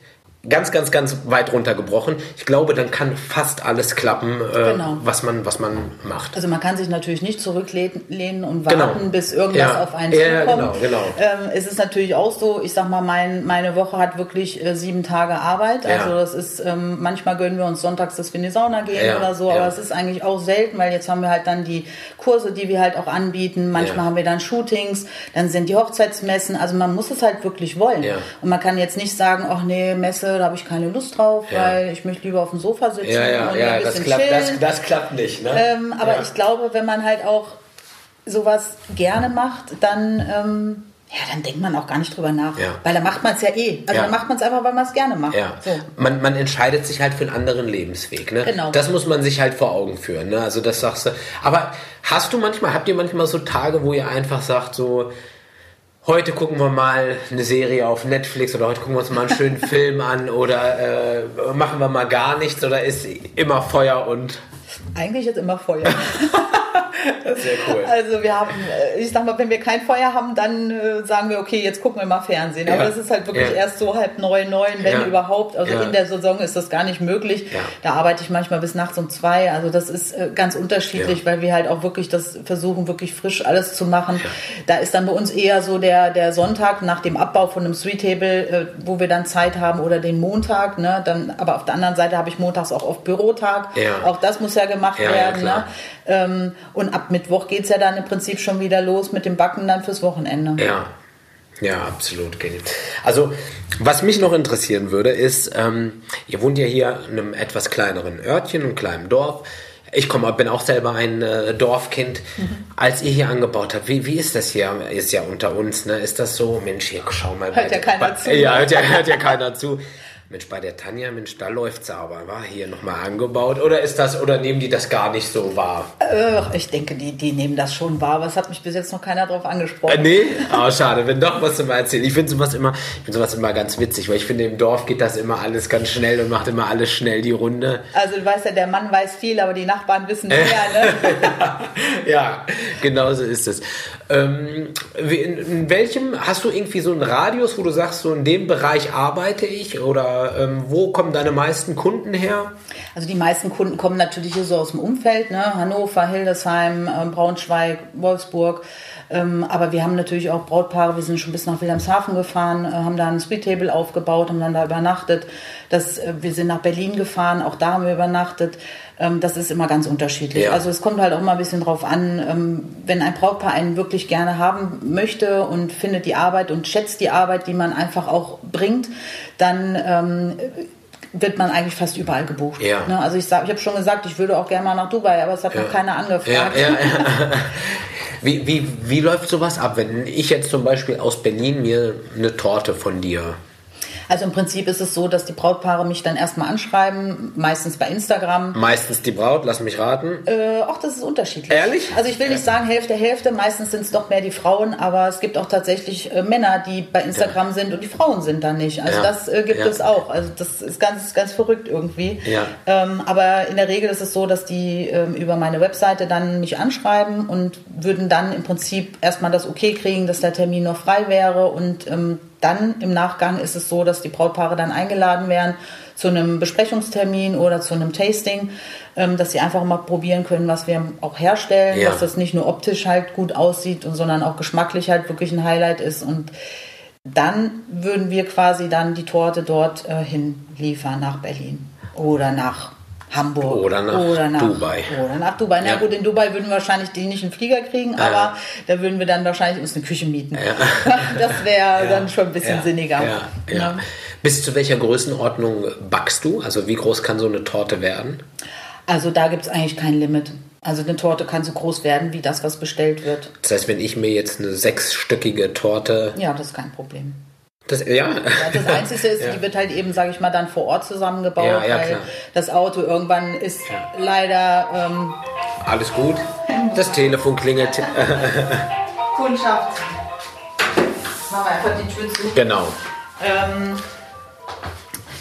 ganz, ganz, ganz weit runtergebrochen. Ich glaube, dann kann fast alles klappen, äh, genau. was, man, was man macht. Also man kann sich natürlich nicht zurücklehnen und warten, genau. bis irgendwas ja. auf einen ja, zukommt. Genau, genau. Ähm, es ist natürlich auch so, ich sag mal, mein, meine Woche hat wirklich äh, sieben Tage Arbeit. Ja. Also das ist, ähm, manchmal gönnen wir uns sonntags, dass wir in die Sauna gehen ja. oder so, aber es ist eigentlich auch selten, weil jetzt haben wir halt dann die Kurse, die wir halt auch anbieten. Manchmal haben wir dann Shootings, dann sind die Hochzeitsmessen. Also man muss es halt wirklich wollen. Und man kann jetzt nicht sagen, ach nee, Messe, da habe ich keine Lust drauf, ja. weil ich möchte lieber auf dem Sofa sitzen ja, ja, und ja, ein bisschen das klappt, chillen. Das, das klappt nicht. Ne? Ähm, aber ich glaube, wenn man halt auch sowas gerne macht, dann... Ähm, ja, dann denkt man auch gar nicht drüber nach. Weil da macht man es ja eh. Also dann macht man es einfach, weil man es gerne macht. So. Man, man entscheidet sich halt für einen anderen Lebensweg. Ne? Genau. Das muss man sich halt vor Augen führen. Ne? Also das sagst du. Aber hast du manchmal, habt ihr manchmal so Tage, wo ihr einfach sagt, so, heute gucken wir mal eine Serie auf Netflix oder heute gucken wir uns mal einen schönen Film an oder äh, machen wir mal gar nichts oder ist immer Feuer und. Eigentlich ist immer Feuer. Sehr cool. Also wir haben, äh, ich sag mal, wenn wir kein Feuer haben, dann äh, sagen wir, okay, jetzt gucken wir mal Fernsehen. Aber ja. das ist halt wirklich ja. erst so halb neun, neun, wenn ja. überhaupt. Also in der Saison ist das gar nicht möglich. Da arbeite ich manchmal bis nachts um zwei. Also das ist äh, ganz unterschiedlich, weil wir halt auch wirklich das versuchen, wirklich frisch alles zu machen. Da ist dann bei uns eher so der, der Sonntag nach dem Abbau von einem Sweet Table, wo wir dann Zeit haben oder den Montag. Ne? Dann, aber auf der anderen Seite habe ich montags auch oft Bürotag. Auch das muss ja gemacht werden. Ne? Ähm, und ab Mittwoch geht es ja dann im Prinzip schon wieder los mit dem Backen dann fürs Wochenende. Ja. Ja, absolut. Also, was mich noch interessieren würde, ist, ähm, ihr wohnt ja hier in einem etwas kleineren Örtchen, einem kleinen Dorf. Ich komme, bin auch selber ein äh, Dorfkind. Mhm. Als ihr hier angebaut habt, wie, wie ist das hier? Ist ja unter uns, ne? Ist das so, Mensch, hier schau mal. Hört ja keiner zu. Ja, hört ja, hört ja keiner zu. Mensch, bei der Tanja, Mensch, da läuft's aber, war hier nochmal angebaut. Oder ist das, oder nehmen die das gar nicht so wahr? Äh, ich denke, die, die nehmen das schon wahr, aber es hat mich bis jetzt noch keiner drauf angesprochen. Äh, nee? Oh, schade, wenn doch was zu mal erzählen. Ich finde sowas immer, ich finde sowas immer ganz witzig, weil ich finde, im Dorf geht das immer alles ganz schnell und macht immer alles schnell die Runde. Also du weißt ja, der Mann weiß viel, aber die Nachbarn wissen mehr, ne? ja, ja, genau so ist es. Ähm, in, in, welchem, hast du irgendwie so einen Radius, wo du sagst, so in dem Bereich arbeite ich oder ähm, wo kommen deine meisten Kunden her? Also die meisten Kunden kommen natürlich so aus dem Umfeld, ne? Hannover, Hildesheim, äh, Braunschweig, Wolfsburg. Ähm, aber wir haben natürlich auch Brautpaare, wir sind schon bis nach Wilhelmshaven gefahren, äh, haben da ein Street Table aufgebaut, haben dann da übernachtet. Das, äh, wir sind nach Berlin gefahren, auch da haben wir übernachtet. Ähm, das ist immer ganz unterschiedlich. Ja. Also es kommt halt auch mal ein bisschen drauf an, ähm, wenn ein Brautpaar einen wirklich gerne haben möchte und findet die Arbeit und schätzt die Arbeit, die man einfach auch bringt, dann ähm, wird man eigentlich fast überall gebucht. Ja. Ne? Also ich, ich habe schon gesagt, ich würde auch gerne mal nach Dubai, aber es hat ja. noch keiner angefragt. Ja. Wie, wie, wie läuft sowas ab, wenn ich jetzt zum Beispiel aus Berlin mir eine Torte von dir also im Prinzip ist es so, dass die Brautpaare mich dann erstmal anschreiben, meistens bei Instagram. Meistens die Braut, lass mich raten. Äh, auch das ist unterschiedlich. Ehrlich? Also ich will nicht sagen Hälfte, Hälfte, meistens sind es doch mehr die Frauen, aber es gibt auch tatsächlich äh, Männer, die bei Instagram ja. sind und die Frauen sind da nicht. Also ja. das äh, gibt ja. es auch. Also das ist ganz, ganz verrückt irgendwie. Ja. Ähm, aber in der Regel ist es so, dass die ähm, über meine Webseite dann mich anschreiben und würden dann im Prinzip erstmal das Okay kriegen, dass der Termin noch frei wäre und ähm, dann im Nachgang ist es so, dass die Brautpaare dann eingeladen werden zu einem Besprechungstermin oder zu einem Tasting, ähm, dass sie einfach mal probieren können, was wir auch herstellen, ja. dass das nicht nur optisch halt gut aussieht, sondern auch geschmacklich halt wirklich ein Highlight ist. Und dann würden wir quasi dann die Torte dort äh, hinliefern nach Berlin oder nach Hamburg oder nach, oder nach Dubai. Oder nach Dubai. Na ja. gut, in Dubai würden wir wahrscheinlich die nicht einen Flieger kriegen, ja. aber da würden wir dann wahrscheinlich uns eine Küche mieten. Ja. Das wäre dann schon ein bisschen sinniger. Bis zu welcher Größenordnung backst du? Also wie groß kann so eine Torte werden? Also da gibt es eigentlich kein Limit. Also eine Torte kann so groß werden wie das, was bestellt wird. Das heißt, wenn ich mir jetzt eine sechsstöckige Torte. Ja, das ist kein Problem. Das, ja. ja. Das Einzige ist, ja. die wird halt eben, sage ich mal, dann vor Ort zusammengebaut, ja, ja, weil klar. das Auto irgendwann ist leider. Ähm, Alles gut. Das Telefon klingelt. Kundschaft. Machen wir einfach die Tür zu. Genau. Ähm,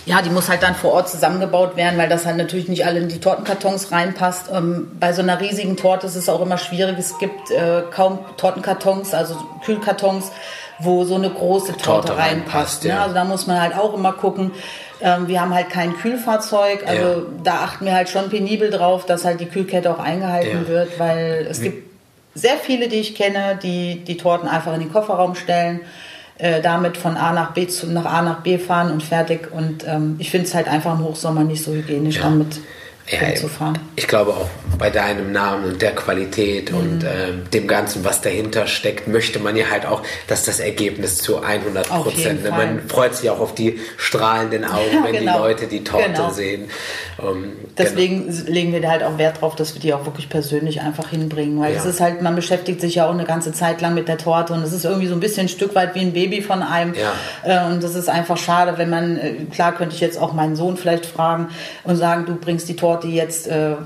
ja, die muss halt dann vor Ort zusammengebaut werden, weil das halt natürlich nicht alle in die Tortenkartons reinpasst. Ähm, bei so einer riesigen Torte ist es auch immer schwierig. Es gibt äh, kaum Tortenkartons, also Kühlkartons wo so eine große Torte, Torte reinpasst. Ne? Ja. Also da muss man halt auch immer gucken. Ähm, wir haben halt kein Kühlfahrzeug, also ja. da achten wir halt schon penibel drauf, dass halt die Kühlkette auch eingehalten ja. wird, weil es Wie? gibt sehr viele, die ich kenne, die die Torten einfach in den Kofferraum stellen. Äh, damit von A nach B zu, nach A nach B fahren und fertig. Und ähm, ich finde es halt einfach im Hochsommer nicht so hygienisch, damit ja, umzufahren. Ich glaube auch bei deinem Namen und der Qualität mhm. und äh, dem Ganzen, was dahinter steckt, möchte man ja halt auch, dass das Ergebnis zu 100 Prozent. Ne? Man freut sich auch auf die strahlenden Augen, ja, wenn genau. die Leute die Torte genau. sehen. Ähm, Deswegen genau. legen wir da halt auch Wert drauf, dass wir die auch wirklich persönlich einfach hinbringen, weil ja. es ist halt, man beschäftigt sich ja auch eine ganze Zeit lang mit der Torte und es ist irgendwie so ein bisschen ein Stück weit wie ein Baby von einem. Ja. Äh, und das ist einfach schade, wenn man, äh, klar könnte ich jetzt auch meinen Sohn vielleicht fragen und sagen, du bringst die Torte jetzt äh,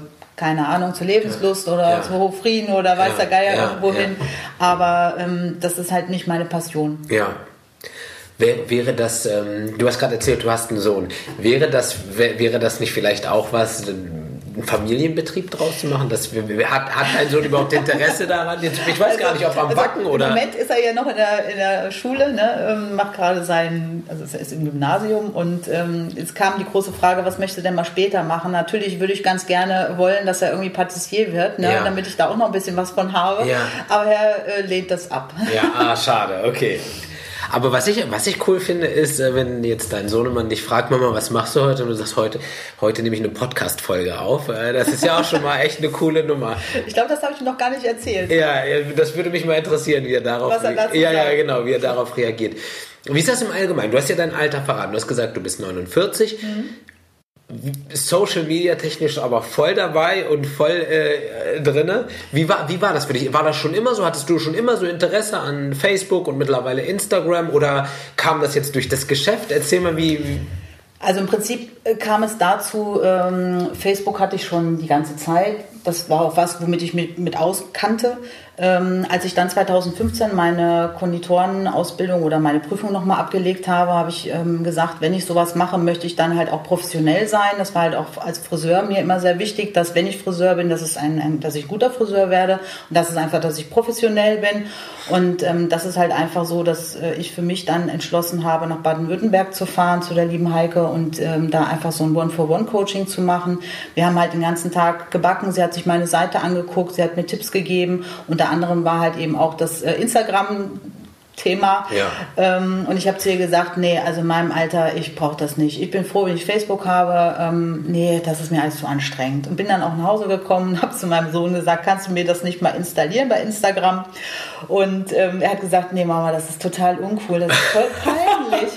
keine Ahnung, zur Lebenslust oder ja. zu Hochfrieden oder weiß ja, der Geier ja, irgendwo hin. Aber ähm, das ist halt nicht meine Passion. Ja. Wäre das, ähm, du hast gerade erzählt, du hast einen Sohn. Wäre das, wäre das nicht vielleicht auch was, einen Familienbetrieb draus zu machen? Das, hat, hat dein Sohn überhaupt Interesse daran? Ich weiß gar nicht, ob am also Backen oder. Im Moment ist er ja noch in der, in der Schule, ne, ähm, macht gerade sein, also er ist im Gymnasium und ähm, jetzt kam die große Frage, was möchte er denn mal später machen? Natürlich würde ich ganz gerne wollen, dass er irgendwie Patissier wird, ne, ja. damit ich da auch noch ein bisschen was von habe. Ja. Aber er äh, lehnt das ab. Ja, ah, schade, okay. Aber was ich, was ich cool finde, ist, äh, wenn jetzt dein Sohnemann dich fragt, Mama, was machst du heute? Und du sagst, heute, heute nehme ich eine Podcast-Folge auf. Äh, das ist ja auch schon mal echt eine coole Nummer. Ich glaube, das habe ich noch gar nicht erzählt. Ja, das würde mich mal interessieren, wie er darauf, was er dazu ja, ja, genau, wie er darauf reagiert. Wie ist das im Allgemeinen? Du hast ja dein Alter verraten. Du hast gesagt, du bist 49. Mhm. Social Media technisch aber voll dabei und voll äh, drinne. Wie war, wie war das für dich? War das schon immer so? Hattest du schon immer so Interesse an Facebook und mittlerweile Instagram oder kam das jetzt durch das Geschäft? Erzähl mal, wie. Also im Prinzip äh, kam es dazu, ähm, Facebook hatte ich schon die ganze Zeit. Das war auch was, womit ich mich mit auskannte. Ähm, als ich dann 2015 meine Konditorenausbildung oder meine Prüfung nochmal abgelegt habe, habe ich ähm, gesagt, wenn ich sowas mache, möchte ich dann halt auch professionell sein. Das war halt auch als Friseur mir immer sehr wichtig, dass wenn ich Friseur bin, dass, es ein, ein dass ich guter Friseur werde und das ist einfach, dass ich professionell bin. Und ähm, das ist halt einfach so, dass äh, ich für mich dann entschlossen habe, nach Baden-Württemberg zu fahren zu der lieben Heike und ähm, da einfach so ein One-for-One-Coaching zu machen. Wir haben halt den ganzen Tag gebacken. Sie hat sich meine Seite angeguckt, sie hat mir Tipps gegeben. Unter anderem war halt eben auch das äh, Instagram Thema. Ja. Ähm, und ich habe zu ihr gesagt, nee, also in meinem Alter, ich brauche das nicht. Ich bin froh, wenn ich Facebook habe. Ähm, nee, das ist mir alles zu anstrengend. Und bin dann auch nach Hause gekommen und habe zu meinem Sohn gesagt, kannst du mir das nicht mal installieren bei Instagram? Und ähm, er hat gesagt, nee, Mama, das ist total uncool, das ist voll peinlich.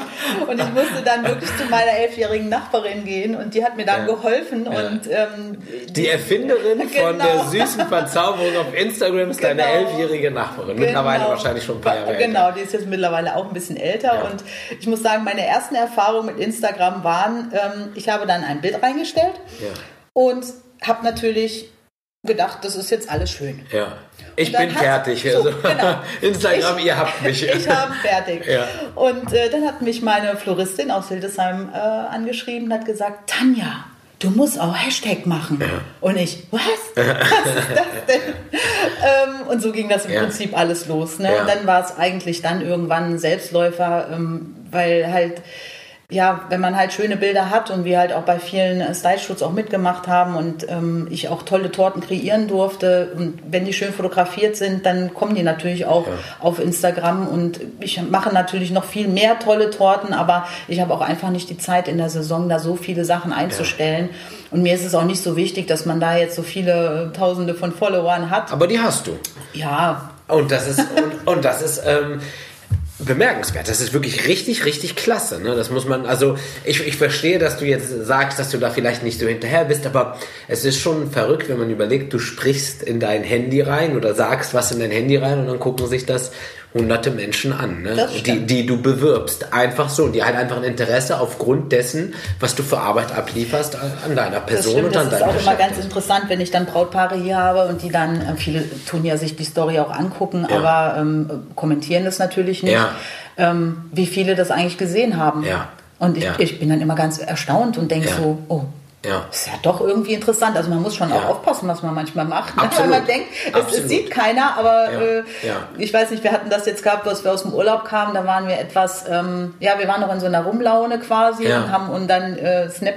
Und ich musste dann wirklich zu meiner elfjährigen Nachbarin gehen und die hat mir dann ja. geholfen. Ja. Und, ähm, die Erfinderin genau. von der süßen Verzauberung auf Instagram ist genau. deine elfjährige Nachbarin. Genau. Mittlerweile wahrscheinlich schon ein paar Jahre Genau, die ist jetzt mittlerweile auch ein bisschen älter. Ja. Und ich muss sagen, meine ersten Erfahrungen mit Instagram waren, ähm, ich habe dann ein Bild reingestellt und habe natürlich gedacht, das ist jetzt alles schön. Ja. Ich bin fertig. So, also, genau. Instagram, ich, ihr habt mich. ich habe fertig. Ja. Und äh, dann hat mich meine Floristin aus Hildesheim äh, angeschrieben und hat gesagt, Tanja, du musst auch Hashtag machen. Ja. Und ich, was? was ist das denn? ähm, und so ging das im ja. Prinzip alles los. Ne? Und dann war es eigentlich dann irgendwann ein Selbstläufer, ähm, weil halt ja, wenn man halt schöne Bilder hat und wir halt auch bei vielen äh, Style-Shoots auch mitgemacht haben und ähm, ich auch tolle Torten kreieren durfte und wenn die schön fotografiert sind, dann kommen die natürlich auch ja. auf Instagram und ich mache natürlich noch viel mehr tolle Torten, aber ich habe auch einfach nicht die Zeit in der Saison, da so viele Sachen einzustellen. Ja. Und mir ist es auch nicht so wichtig, dass man da jetzt so viele äh, Tausende von Followern hat. Aber die hast du. Ja. Und das ist, und, und das ist, ähm, bemerkenswert. Das ist wirklich richtig, richtig klasse. Ne? Das muss man, also ich, ich verstehe, dass du jetzt sagst, dass du da vielleicht nicht so hinterher bist, aber es ist schon verrückt, wenn man überlegt, du sprichst in dein Handy rein oder sagst was in dein Handy rein und dann gucken sich das hunderte Menschen an, ne? die, die du bewirbst. Einfach so. Und die halt einfach ein Interesse aufgrund dessen, was du für Arbeit ablieferst an deiner Person und an deinem Das ist auch immer ganz interessant, wenn ich dann Brautpaare hier habe und die dann, äh, viele tun ja sich die Story auch angucken, ja. aber ähm, kommentieren das natürlich nicht, ja. ähm, wie viele das eigentlich gesehen haben. Ja. Und ich, ich, bin dann immer ganz erstaunt und denke so, oh, ja. Ist ja doch irgendwie interessant. Also man muss schon ja. auch aufpassen, was man manchmal macht. Ne? Weil man denkt, es, es, sieht keiner, aber ja. Äh, ich weiß nicht, wir hatten das jetzt gehabt, als wir aus dem Urlaub kamen, da waren wir etwas, ähm, ja, wir waren noch in so einer Rumlaune quasi und haben und dann äh, Snap,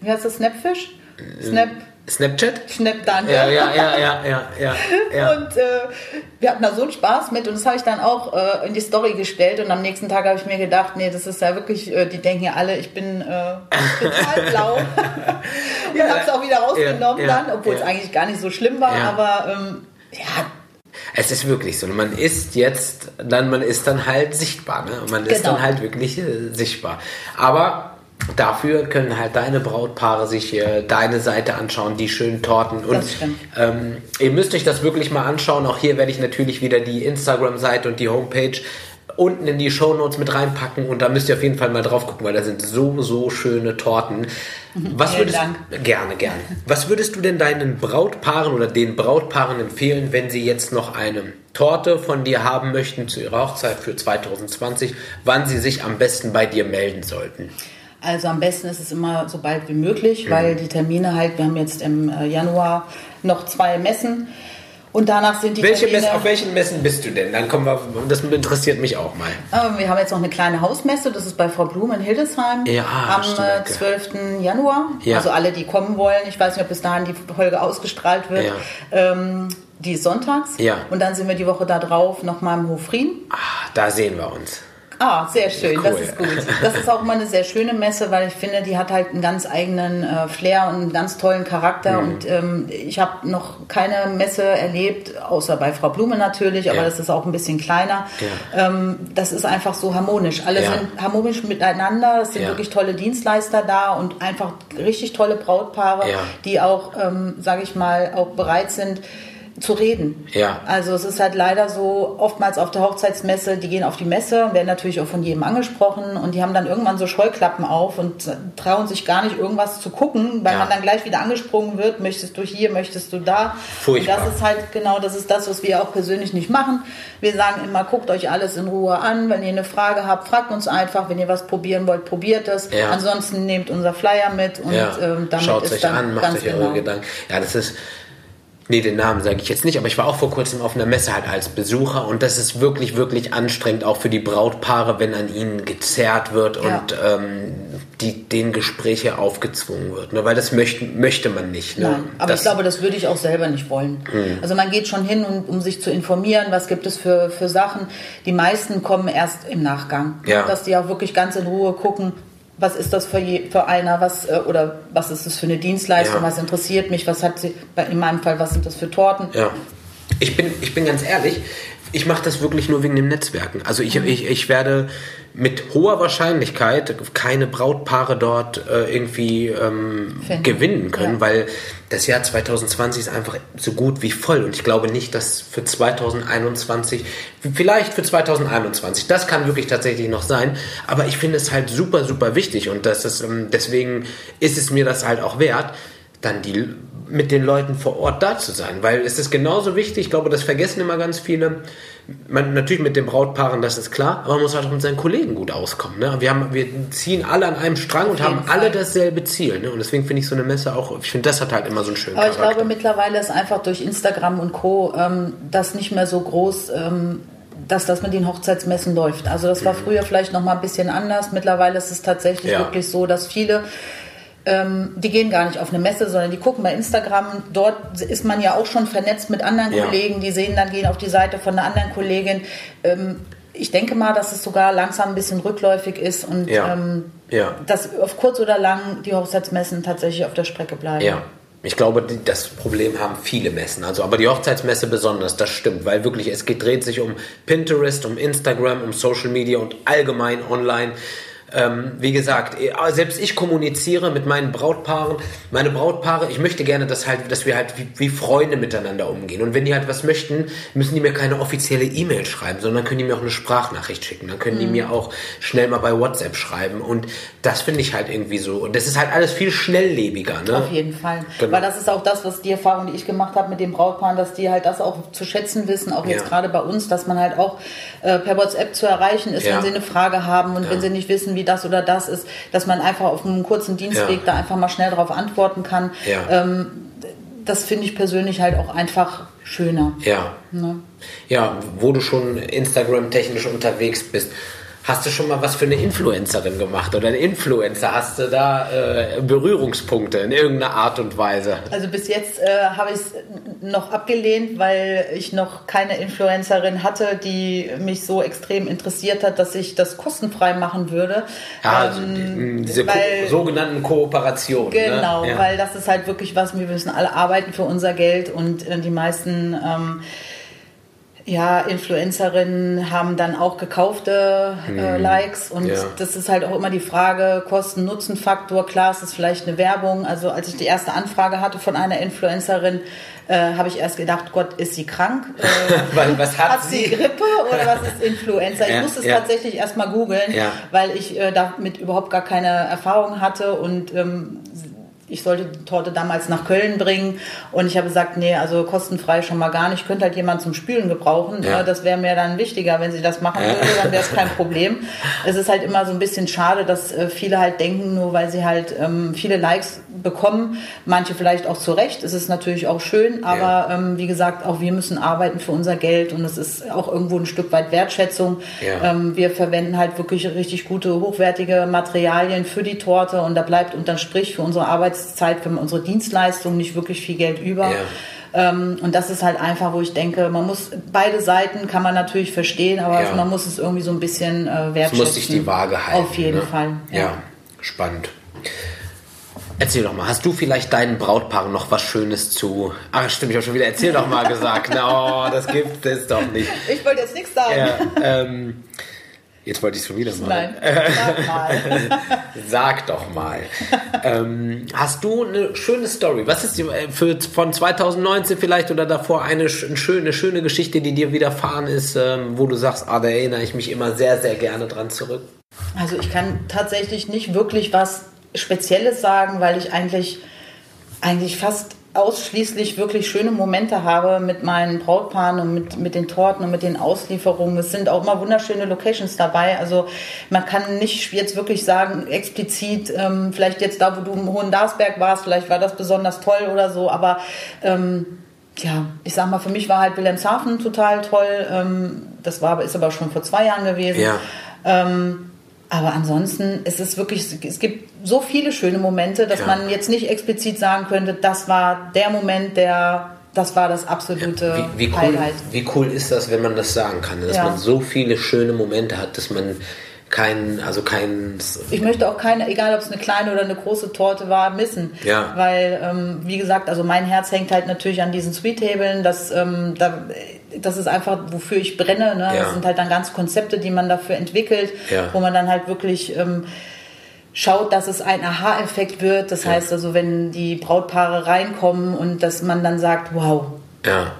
wie heißt das, Snapfish? Äh, Snap. Snapchat? Snap, danke. Ja, ja, ja, ja, ja, ja. ja. Und äh, wir hatten da so einen Spaß mit und das habe ich dann auch äh, in die Story gestellt und am nächsten Tag habe ich mir gedacht, nee, das ist ja wirklich, äh, die denken ja alle, ich bin äh, total blau. und ja, habe es auch wieder rausgenommen ja, dann, obwohl es eigentlich gar nicht so schlimm war, aber ähm, ja, es ist wirklich so. Man ist jetzt, dann man ist dann halt sichtbar. Ne? Man ist genau. dann halt wirklich äh, sichtbar. Aber Dafür können halt deine Brautpaare sich äh, deine Seite anschauen, die schönen Torten. Und ähm, ihr müsst euch das wirklich mal anschauen. Auch hier werde ich natürlich wieder die Instagram-Seite und die Homepage unten in die Show Notes mit reinpacken und da müsst ihr auf jeden Fall mal drauf gucken, weil da sind so, so schöne Torten. Mhm. Was Vielen würdest, Dank. Gerne, gerne. Was würdest du denn deinen Brautpaaren oder den Brautpaaren empfehlen, wenn sie jetzt noch eine Torte von dir haben möchten zu ihrer Hochzeit für 2020, wann sie sich am besten bei dir melden sollten? Also am besten ist es immer so bald wie möglich, mhm. weil die Termine halt, wir haben jetzt im äh, Januar noch zwei Messen. Und danach sind die Welche Termine, Auf welchen Messen bist du denn? Dann kommen wir, das interessiert mich auch mal. Ähm, wir haben jetzt noch eine kleine Hausmesse, das ist bei Frau Blum in Hildesheim ja, am stimmt, 12. Äh, Januar. Ja. Also alle, die kommen wollen, ich weiß nicht, ob bis dahin die Folge ausgestrahlt wird. Ja. Ähm, die ist sonntags. Ja. Und dann sind wir die Woche da drauf nochmal im Hofrien. Ah, da sehen wir uns. Ah, sehr schön, cool. das ist gut. Das ist auch mal eine sehr schöne Messe, weil ich finde, die hat halt einen ganz eigenen äh, Flair und einen ganz tollen Charakter. Mhm. Und ähm, ich habe noch keine Messe erlebt, außer bei Frau Blume natürlich, aber ja. das ist auch ein bisschen kleiner. Ja. Ähm, das ist einfach so harmonisch. Alle ja. sind harmonisch miteinander, es sind wirklich tolle Dienstleister da und einfach richtig tolle Brautpaare, die auch, ähm, sage ich mal, auch bereit sind, zu reden. Ja. Also es ist halt leider so, oftmals auf der Hochzeitsmesse, die gehen auf die Messe, werden natürlich auch von jedem angesprochen und die haben dann irgendwann so Scheuklappen auf und trauen sich gar nicht irgendwas zu gucken, weil ja. man dann gleich wieder angesprungen wird, möchtest du hier, möchtest du da. Furchtbar. Und das ist halt genau, das ist das, was wir auch persönlich nicht machen. Wir sagen immer, guckt euch alles in Ruhe an, wenn ihr eine Frage habt, fragt uns einfach, wenn ihr was probieren wollt, probiert es. Ja. Ansonsten nehmt unser Flyer mit und ja. ähm, damit Schaut ist euch dann an, macht euch genau. eure Gedanken. Ja, das ist Nee, den Namen sage ich jetzt nicht, aber ich war auch vor kurzem auf einer Messe halt als Besucher und das ist wirklich, wirklich anstrengend, auch für die Brautpaare, wenn an ihnen gezerrt wird ja. und ähm, die, den Gespräche aufgezwungen wird, ne? weil das möchte, möchte man nicht. Ne? Nein, aber das, ich glaube, das würde ich auch selber nicht wollen. Hm. Also man geht schon hin, um, um sich zu informieren, was gibt es für, für Sachen. Die meisten kommen erst im Nachgang, ja. dass die auch wirklich ganz in Ruhe gucken, was ist das für, je, für einer, was äh, oder was ist das für eine Dienstleistung, ja. was interessiert mich, was hat sie, in meinem Fall, was sind das für Torten? Ja. Ich bin, ich bin ganz ehrlich, ich mache das wirklich nur wegen dem Netzwerken. Also ich, ich, ich werde mit hoher Wahrscheinlichkeit keine Brautpaare dort äh, irgendwie ähm, gewinnen können, ja. weil das Jahr 2020 ist einfach so gut wie voll und ich glaube nicht, dass für 2021, vielleicht für 2021, das kann wirklich tatsächlich noch sein, aber ich finde es halt super, super wichtig und das ist, ähm, deswegen ist es mir das halt auch wert, dann die mit den Leuten vor Ort da zu sein, weil es ist genauso wichtig, ich glaube, das vergessen immer ganz viele. Man, natürlich mit den Brautpaaren, das ist klar, aber man muss halt auch mit seinen Kollegen gut auskommen. Ne? Wir, haben, wir ziehen alle an einem Strang und haben Fall. alle dasselbe Ziel. Ne? Und deswegen finde ich so eine Messe auch, ich finde, das hat halt immer so einen schönen Aber Charakter. ich glaube, mittlerweile ist einfach durch Instagram und Co. Ähm, das nicht mehr so groß. Ähm, dass das mit den Hochzeitsmessen läuft. Also das war mhm. früher vielleicht noch mal ein bisschen anders. Mittlerweile ist es tatsächlich ja. wirklich so, dass viele ähm, die gehen gar nicht auf eine Messe, sondern die gucken bei Instagram. Dort ist man ja auch schon vernetzt mit anderen ja. Kollegen. Die sehen dann, gehen auf die Seite von einer anderen Kollegin. Ähm, ich denke mal, dass es sogar langsam ein bisschen rückläufig ist und ja. Ähm, ja. dass auf kurz oder lang die Hochzeitsmessen tatsächlich auf der Strecke bleiben. Ja. Ich glaube, das Problem haben viele Messen. Also, aber die Hochzeitsmesse besonders, das stimmt, weil wirklich es geht, dreht sich um Pinterest, um Instagram, um Social Media und allgemein online. Ähm, wie gesagt, eh, selbst ich kommuniziere mit meinen Brautpaaren. Meine Brautpaare, ich möchte gerne, dass halt, dass wir halt wie, wie, Freunde miteinander umgehen. Und wenn die halt was möchten, müssen die mir keine offizielle E-Mail schreiben, sondern können die mir auch eine Sprachnachricht schicken. Dann können mhm. die mir auch schnell mal bei WhatsApp schreiben. Und das finde ich halt irgendwie so. Und das ist halt alles viel schnelllebiger. Ne? Auf jeden Fall. Genau. Weil das ist auch das, was die Erfahrung, die ich gemacht habe mit den Brautpaaren, dass die halt das auch zu schätzen wissen, auch jetzt ja. gerade bei uns, dass man halt auch äh, per WhatsApp zu erreichen ist, ja. wenn sie eine Frage haben und ja. wenn sie nicht wissen, wie das oder das ist, dass man einfach auf einem kurzen Dienstweg ja. da einfach mal schnell darauf antworten kann. Ja. Ähm, das finde ich persönlich halt auch einfach schöner. Ja. Ne? Ja, wo du schon Instagram-technisch unterwegs bist. Hast du schon mal was für eine Influencerin gemacht oder ein Influencer? Hast du da äh, Berührungspunkte in irgendeiner Art und Weise? Also bis jetzt äh, habe ich es noch abgelehnt, weil ich noch keine Influencerin hatte, die mich so extrem interessiert hat, dass ich das kostenfrei machen würde. Ja, also ähm, diese weil, Ko sogenannten Kooperationen. Ne? Genau, ne? ja. weil das ist halt wirklich was, wir müssen alle arbeiten für unser Geld und äh, die meisten... Ähm, ja, Influencerinnen haben dann auch gekaufte äh, hm. Likes und ja. das ist halt auch immer die Frage, Kosten-Nutzen-Faktor. Klar, es ist vielleicht eine Werbung. Also als ich die erste Anfrage hatte von einer Influencerin, äh, habe ich erst gedacht, Gott, ist sie krank? Äh, was hat, hat sie? sie? Grippe oder was ist Influenza? Ich ja, musste es ja. tatsächlich erstmal googeln, weil ich äh, damit überhaupt gar keine Erfahrung hatte und ähm, ich sollte die Torte damals nach Köln bringen und ich habe gesagt, nee, also kostenfrei schon mal gar nicht. Ich könnte halt jemand zum Spülen gebrauchen. Ja. Das wäre mir dann wichtiger, wenn sie das machen würde, dann wäre es kein Problem. Es ist halt immer so ein bisschen schade, dass äh, viele halt denken, nur weil sie halt ähm, viele Likes bekommen, manche vielleicht auch zu Recht. Es ist natürlich auch schön, aber ja. ähm, wie gesagt, auch wir müssen arbeiten für unser Geld und es ist auch irgendwo ein Stück weit Wertschätzung. Ja. Ähm, wir verwenden halt wirklich richtig gute, hochwertige Materialien für die Torte und da bleibt unterm Strich für unsere Arbeits Arbeitszeit für unsere Dienstleistung nicht wirklich viel Geld über. Ja. Ähm, und das ist halt einfach, wo ich denke, man muss beide Seiten kann man natürlich verstehen, aber ja. man muss es irgendwie so ein bisschen äh, wertschätzen. Es muss sich die Waage halten. Auf jeden ne? Fall. Ja. ja, spannend. Erzähl doch mal, hast du vielleicht deinen Brautpaaren noch was Schönes zu. Ach, stimmt, ich habe schon wieder erzähl doch mal gesagt. oh, das gibt es doch nicht. Ich wollte jetzt nichts sagen. Ja, ähm, Jetzt wollte ich es schon wieder machen. Nein, sag mal. sag doch mal. ähm, hast du eine schöne Story? Was ist die, äh, für, von 2019 vielleicht oder davor eine, eine, schöne, schöne Geschichte, die dir widerfahren ist, ähm, wo du sagst, ah, da erinnere ich mich immer sehr, sehr gerne dran zurück? Also ich kann tatsächlich nicht wirklich was Spezielles sagen, weil ich eigentlich, eigentlich fast ausschließlich wirklich schöne Momente habe mit meinen Brautpaaren und mit, mit den Torten und mit den Auslieferungen. Es sind auch immer wunderschöne Locations dabei. Also man kann nicht jetzt wirklich sagen, explizit, ähm, vielleicht jetzt da, wo du im Hohen Darsberg warst, vielleicht war das besonders toll oder so, aber ähm, ja, ich sag mal, für mich war halt Wilhelmshaven total toll. Ähm, das war, ist aber schon vor zwei Jahren gewesen. Ja. Ähm, aber ansonsten ist es wirklich, es gibt so viele schöne Momente, dass ja. man jetzt nicht explizit sagen könnte, das war der Moment, der, das war das absolute ja, wie, wie cool, Highlight. Wie cool ist das, wenn man das sagen kann, dass ja. man so viele schöne Momente hat, dass man kein, also kein. Ich möchte auch keine, egal ob es eine kleine oder eine große Torte war, missen. Ja. Weil, ähm, wie gesagt, also mein Herz hängt halt natürlich an diesen Sweet-Tabeln. Das, ähm, da, das ist einfach, wofür ich brenne. Ne? Ja. Das sind halt dann ganz Konzepte, die man dafür entwickelt, ja. wo man dann halt wirklich. Ähm, schaut, dass es ein Aha-Effekt wird. Das ja. heißt also, wenn die Brautpaare reinkommen und dass man dann sagt, wow, ja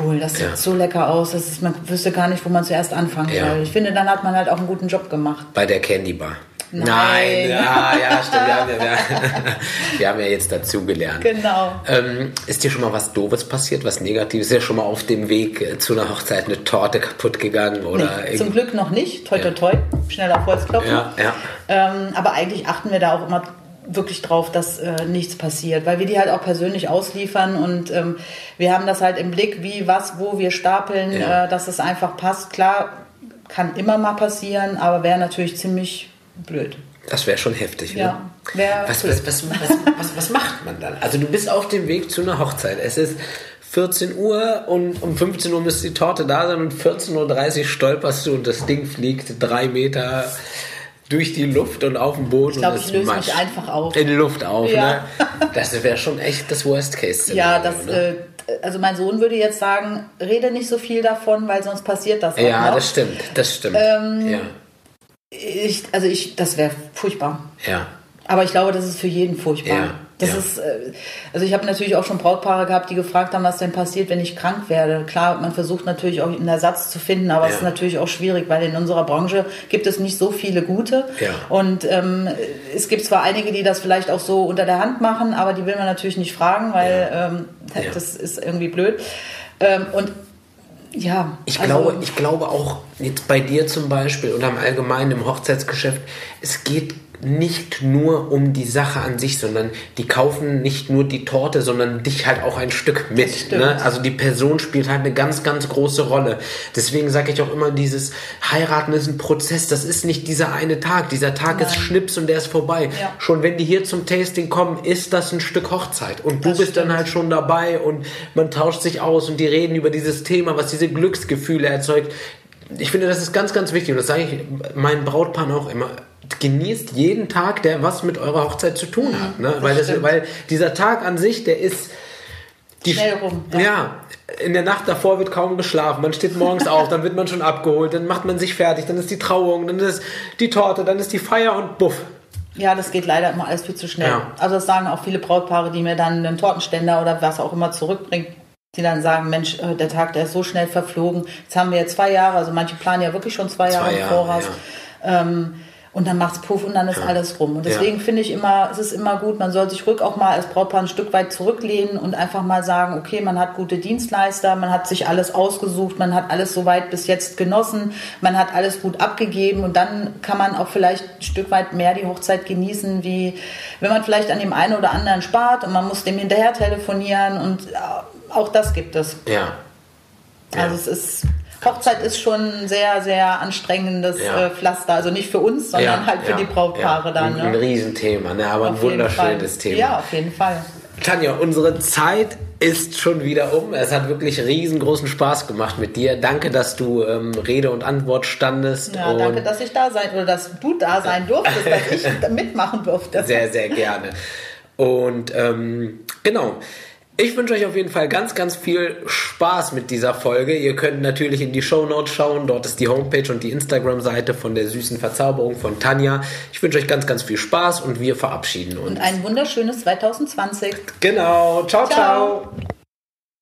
cool, das sieht so lecker aus, das ist, man wüsste gar nicht, wo man zuerst anfangen soll. Ich finde, dann hat man halt auch einen guten Job gemacht. Bei der Candy Bar. Nein, Nein. ja, ja, stimmt. Wir haben ja, wir, wir haben ja jetzt dazugelernt. Genau. Ähm, ist dir schon mal was Doofes passiert, was Negatives? Ist ja schon mal auf dem Weg äh, zu einer Hochzeit eine Torte kaputt gegangen? Oder nee, zum Glück noch nicht. Toi, toi, toi. Schneller Holzklopfen. Ja, ja. Ähm, aber eigentlich achten wir da auch immer wirklich drauf, dass äh, nichts passiert, weil wir die halt auch persönlich ausliefern und ähm, wir haben das halt im Blick, wie, was, wo wir stapeln, ja. äh, dass es einfach passt. Klar, kann immer mal passieren, aber wäre natürlich ziemlich blöd. Das wäre schon heftig. Ja, ne? was, was, was, was, was macht man dann? Also du bist auf dem Weg zu einer Hochzeit. Es ist 14 Uhr und um 15 Uhr müsste die Torte da sein und 14.30 Uhr stolperst du und das Ding fliegt drei Meter durch die Luft und auf dem Boden. Ich glaube, ich löse mich einfach auf. In die Luft auf, ja. ne? Das wäre schon echt das Worst-Case-Szenario. Ja, das, ne? äh, also mein Sohn würde jetzt sagen, rede nicht so viel davon, weil sonst passiert das auch Ja, noch. das stimmt, das stimmt. Ähm, ja. Ich, also ich, das wäre furchtbar. Ja. Aber ich glaube, das ist für jeden furchtbar. Ja. Das ja. ist, äh, also ich habe natürlich auch schon Brautpaare gehabt, die gefragt haben, was denn passiert, wenn ich krank werde. Klar, man versucht natürlich auch einen Ersatz zu finden, aber es ist natürlich auch schwierig, weil in unserer Branche gibt es nicht so viele gute. Ja. Und ähm, es gibt zwar einige, die das vielleicht auch so unter der Hand machen, aber die will man natürlich nicht fragen, weil ähm, das ist irgendwie blöd. Ähm, und ja. Ich, also, glaube, ich glaube auch jetzt bei dir zum Beispiel oder im Allgemeinen im Hochzeitsgeschäft, es geht nicht nur um die Sache an sich, sondern die kaufen nicht nur die Torte, sondern dich halt auch ein Stück mit. Ne? Also die Person spielt halt eine ganz, ganz große Rolle. Deswegen sage ich auch immer, dieses Heiraten ist ein Prozess. Das ist nicht dieser eine Tag. Dieser Tag Nein. ist Schnips und der ist vorbei. Ja. Schon wenn die hier zum Tasting kommen, ist das ein Stück Hochzeit. Und du das bist stimmt. dann halt schon dabei und man tauscht sich aus und die reden über dieses Thema, was diese Glücksgefühle erzeugt ich finde, das ist ganz, ganz wichtig und das sage ich meinen Brautpaaren auch immer genießt jeden Tag, der was mit eurer Hochzeit zu tun hat. Ne? Das weil, das, weil dieser Tag an sich, der ist. Die, Schnell rum. Ja. ja. in der Nacht davor wird kaum geschlafen. Man steht morgens auf, dann wird man schon abgeholt, dann macht man sich fertig, dann ist die Trauung, dann ist die Torte, dann ist die Feier und buff. Ja, das geht leider immer alles viel zu schnell. Ja. Also das sagen auch viele Brautpaare, die mir dann einen Tortenständer oder was auch immer zurückbringen, die dann sagen, Mensch, äh, der Tag, der ist so schnell verflogen. Jetzt haben wir jetzt zwei Jahre, also manche planen ja wirklich schon zwei, zwei Jahre im Voraus. Ja. Ähm, und dann macht's Puff und dann ist ja. alles rum. Und deswegen ja. finde ich immer, es ist immer gut, man soll sich rück auch mal als Brautpaar ein Stück weit zurücklehnen und einfach mal sagen, okay, man hat gute Dienstleister, man hat sich alles ausgesucht, man hat alles soweit bis jetzt genossen, man hat alles gut abgegeben und dann kann man auch vielleicht ein Stück weit mehr die Hochzeit genießen, wie wenn man vielleicht an dem einen oder anderen spart und man muss dem hinterher telefonieren und äh, auch das gibt es. Ja. Also es ist Hochzeit ist schon ein sehr, sehr anstrengendes ja. äh, Pflaster. Also nicht für uns, sondern ja, halt für ja, die Brautpaare dann. Ne? Ein, Riesenthema, ne? aber auf ein wunderschönes Thema. Ja, auf jeden Fall. Tanja, unsere Zeit ist schon wieder um. Es hat wirklich riesengroßen Spaß gemacht mit dir. Danke, dass du ähm, Rede und Antwort standest. Ja, danke, dass ich da sein oder dass du da sein durftest, dass ich mitmachen durfte. Sehr, sehr gerne. Und ähm, genau. Ich wünsche euch auf jeden Fall ganz, ganz viel Spaß mit dieser Folge. Ihr könnt natürlich in die Show Notes schauen. Dort ist die Homepage und die Instagram-Seite von der süßen Verzauberung von Tanja. Ich wünsche euch ganz, ganz viel Spaß und wir verabschieden uns. Und ein wunderschönes 2020. Genau. ciao. ciao. ciao.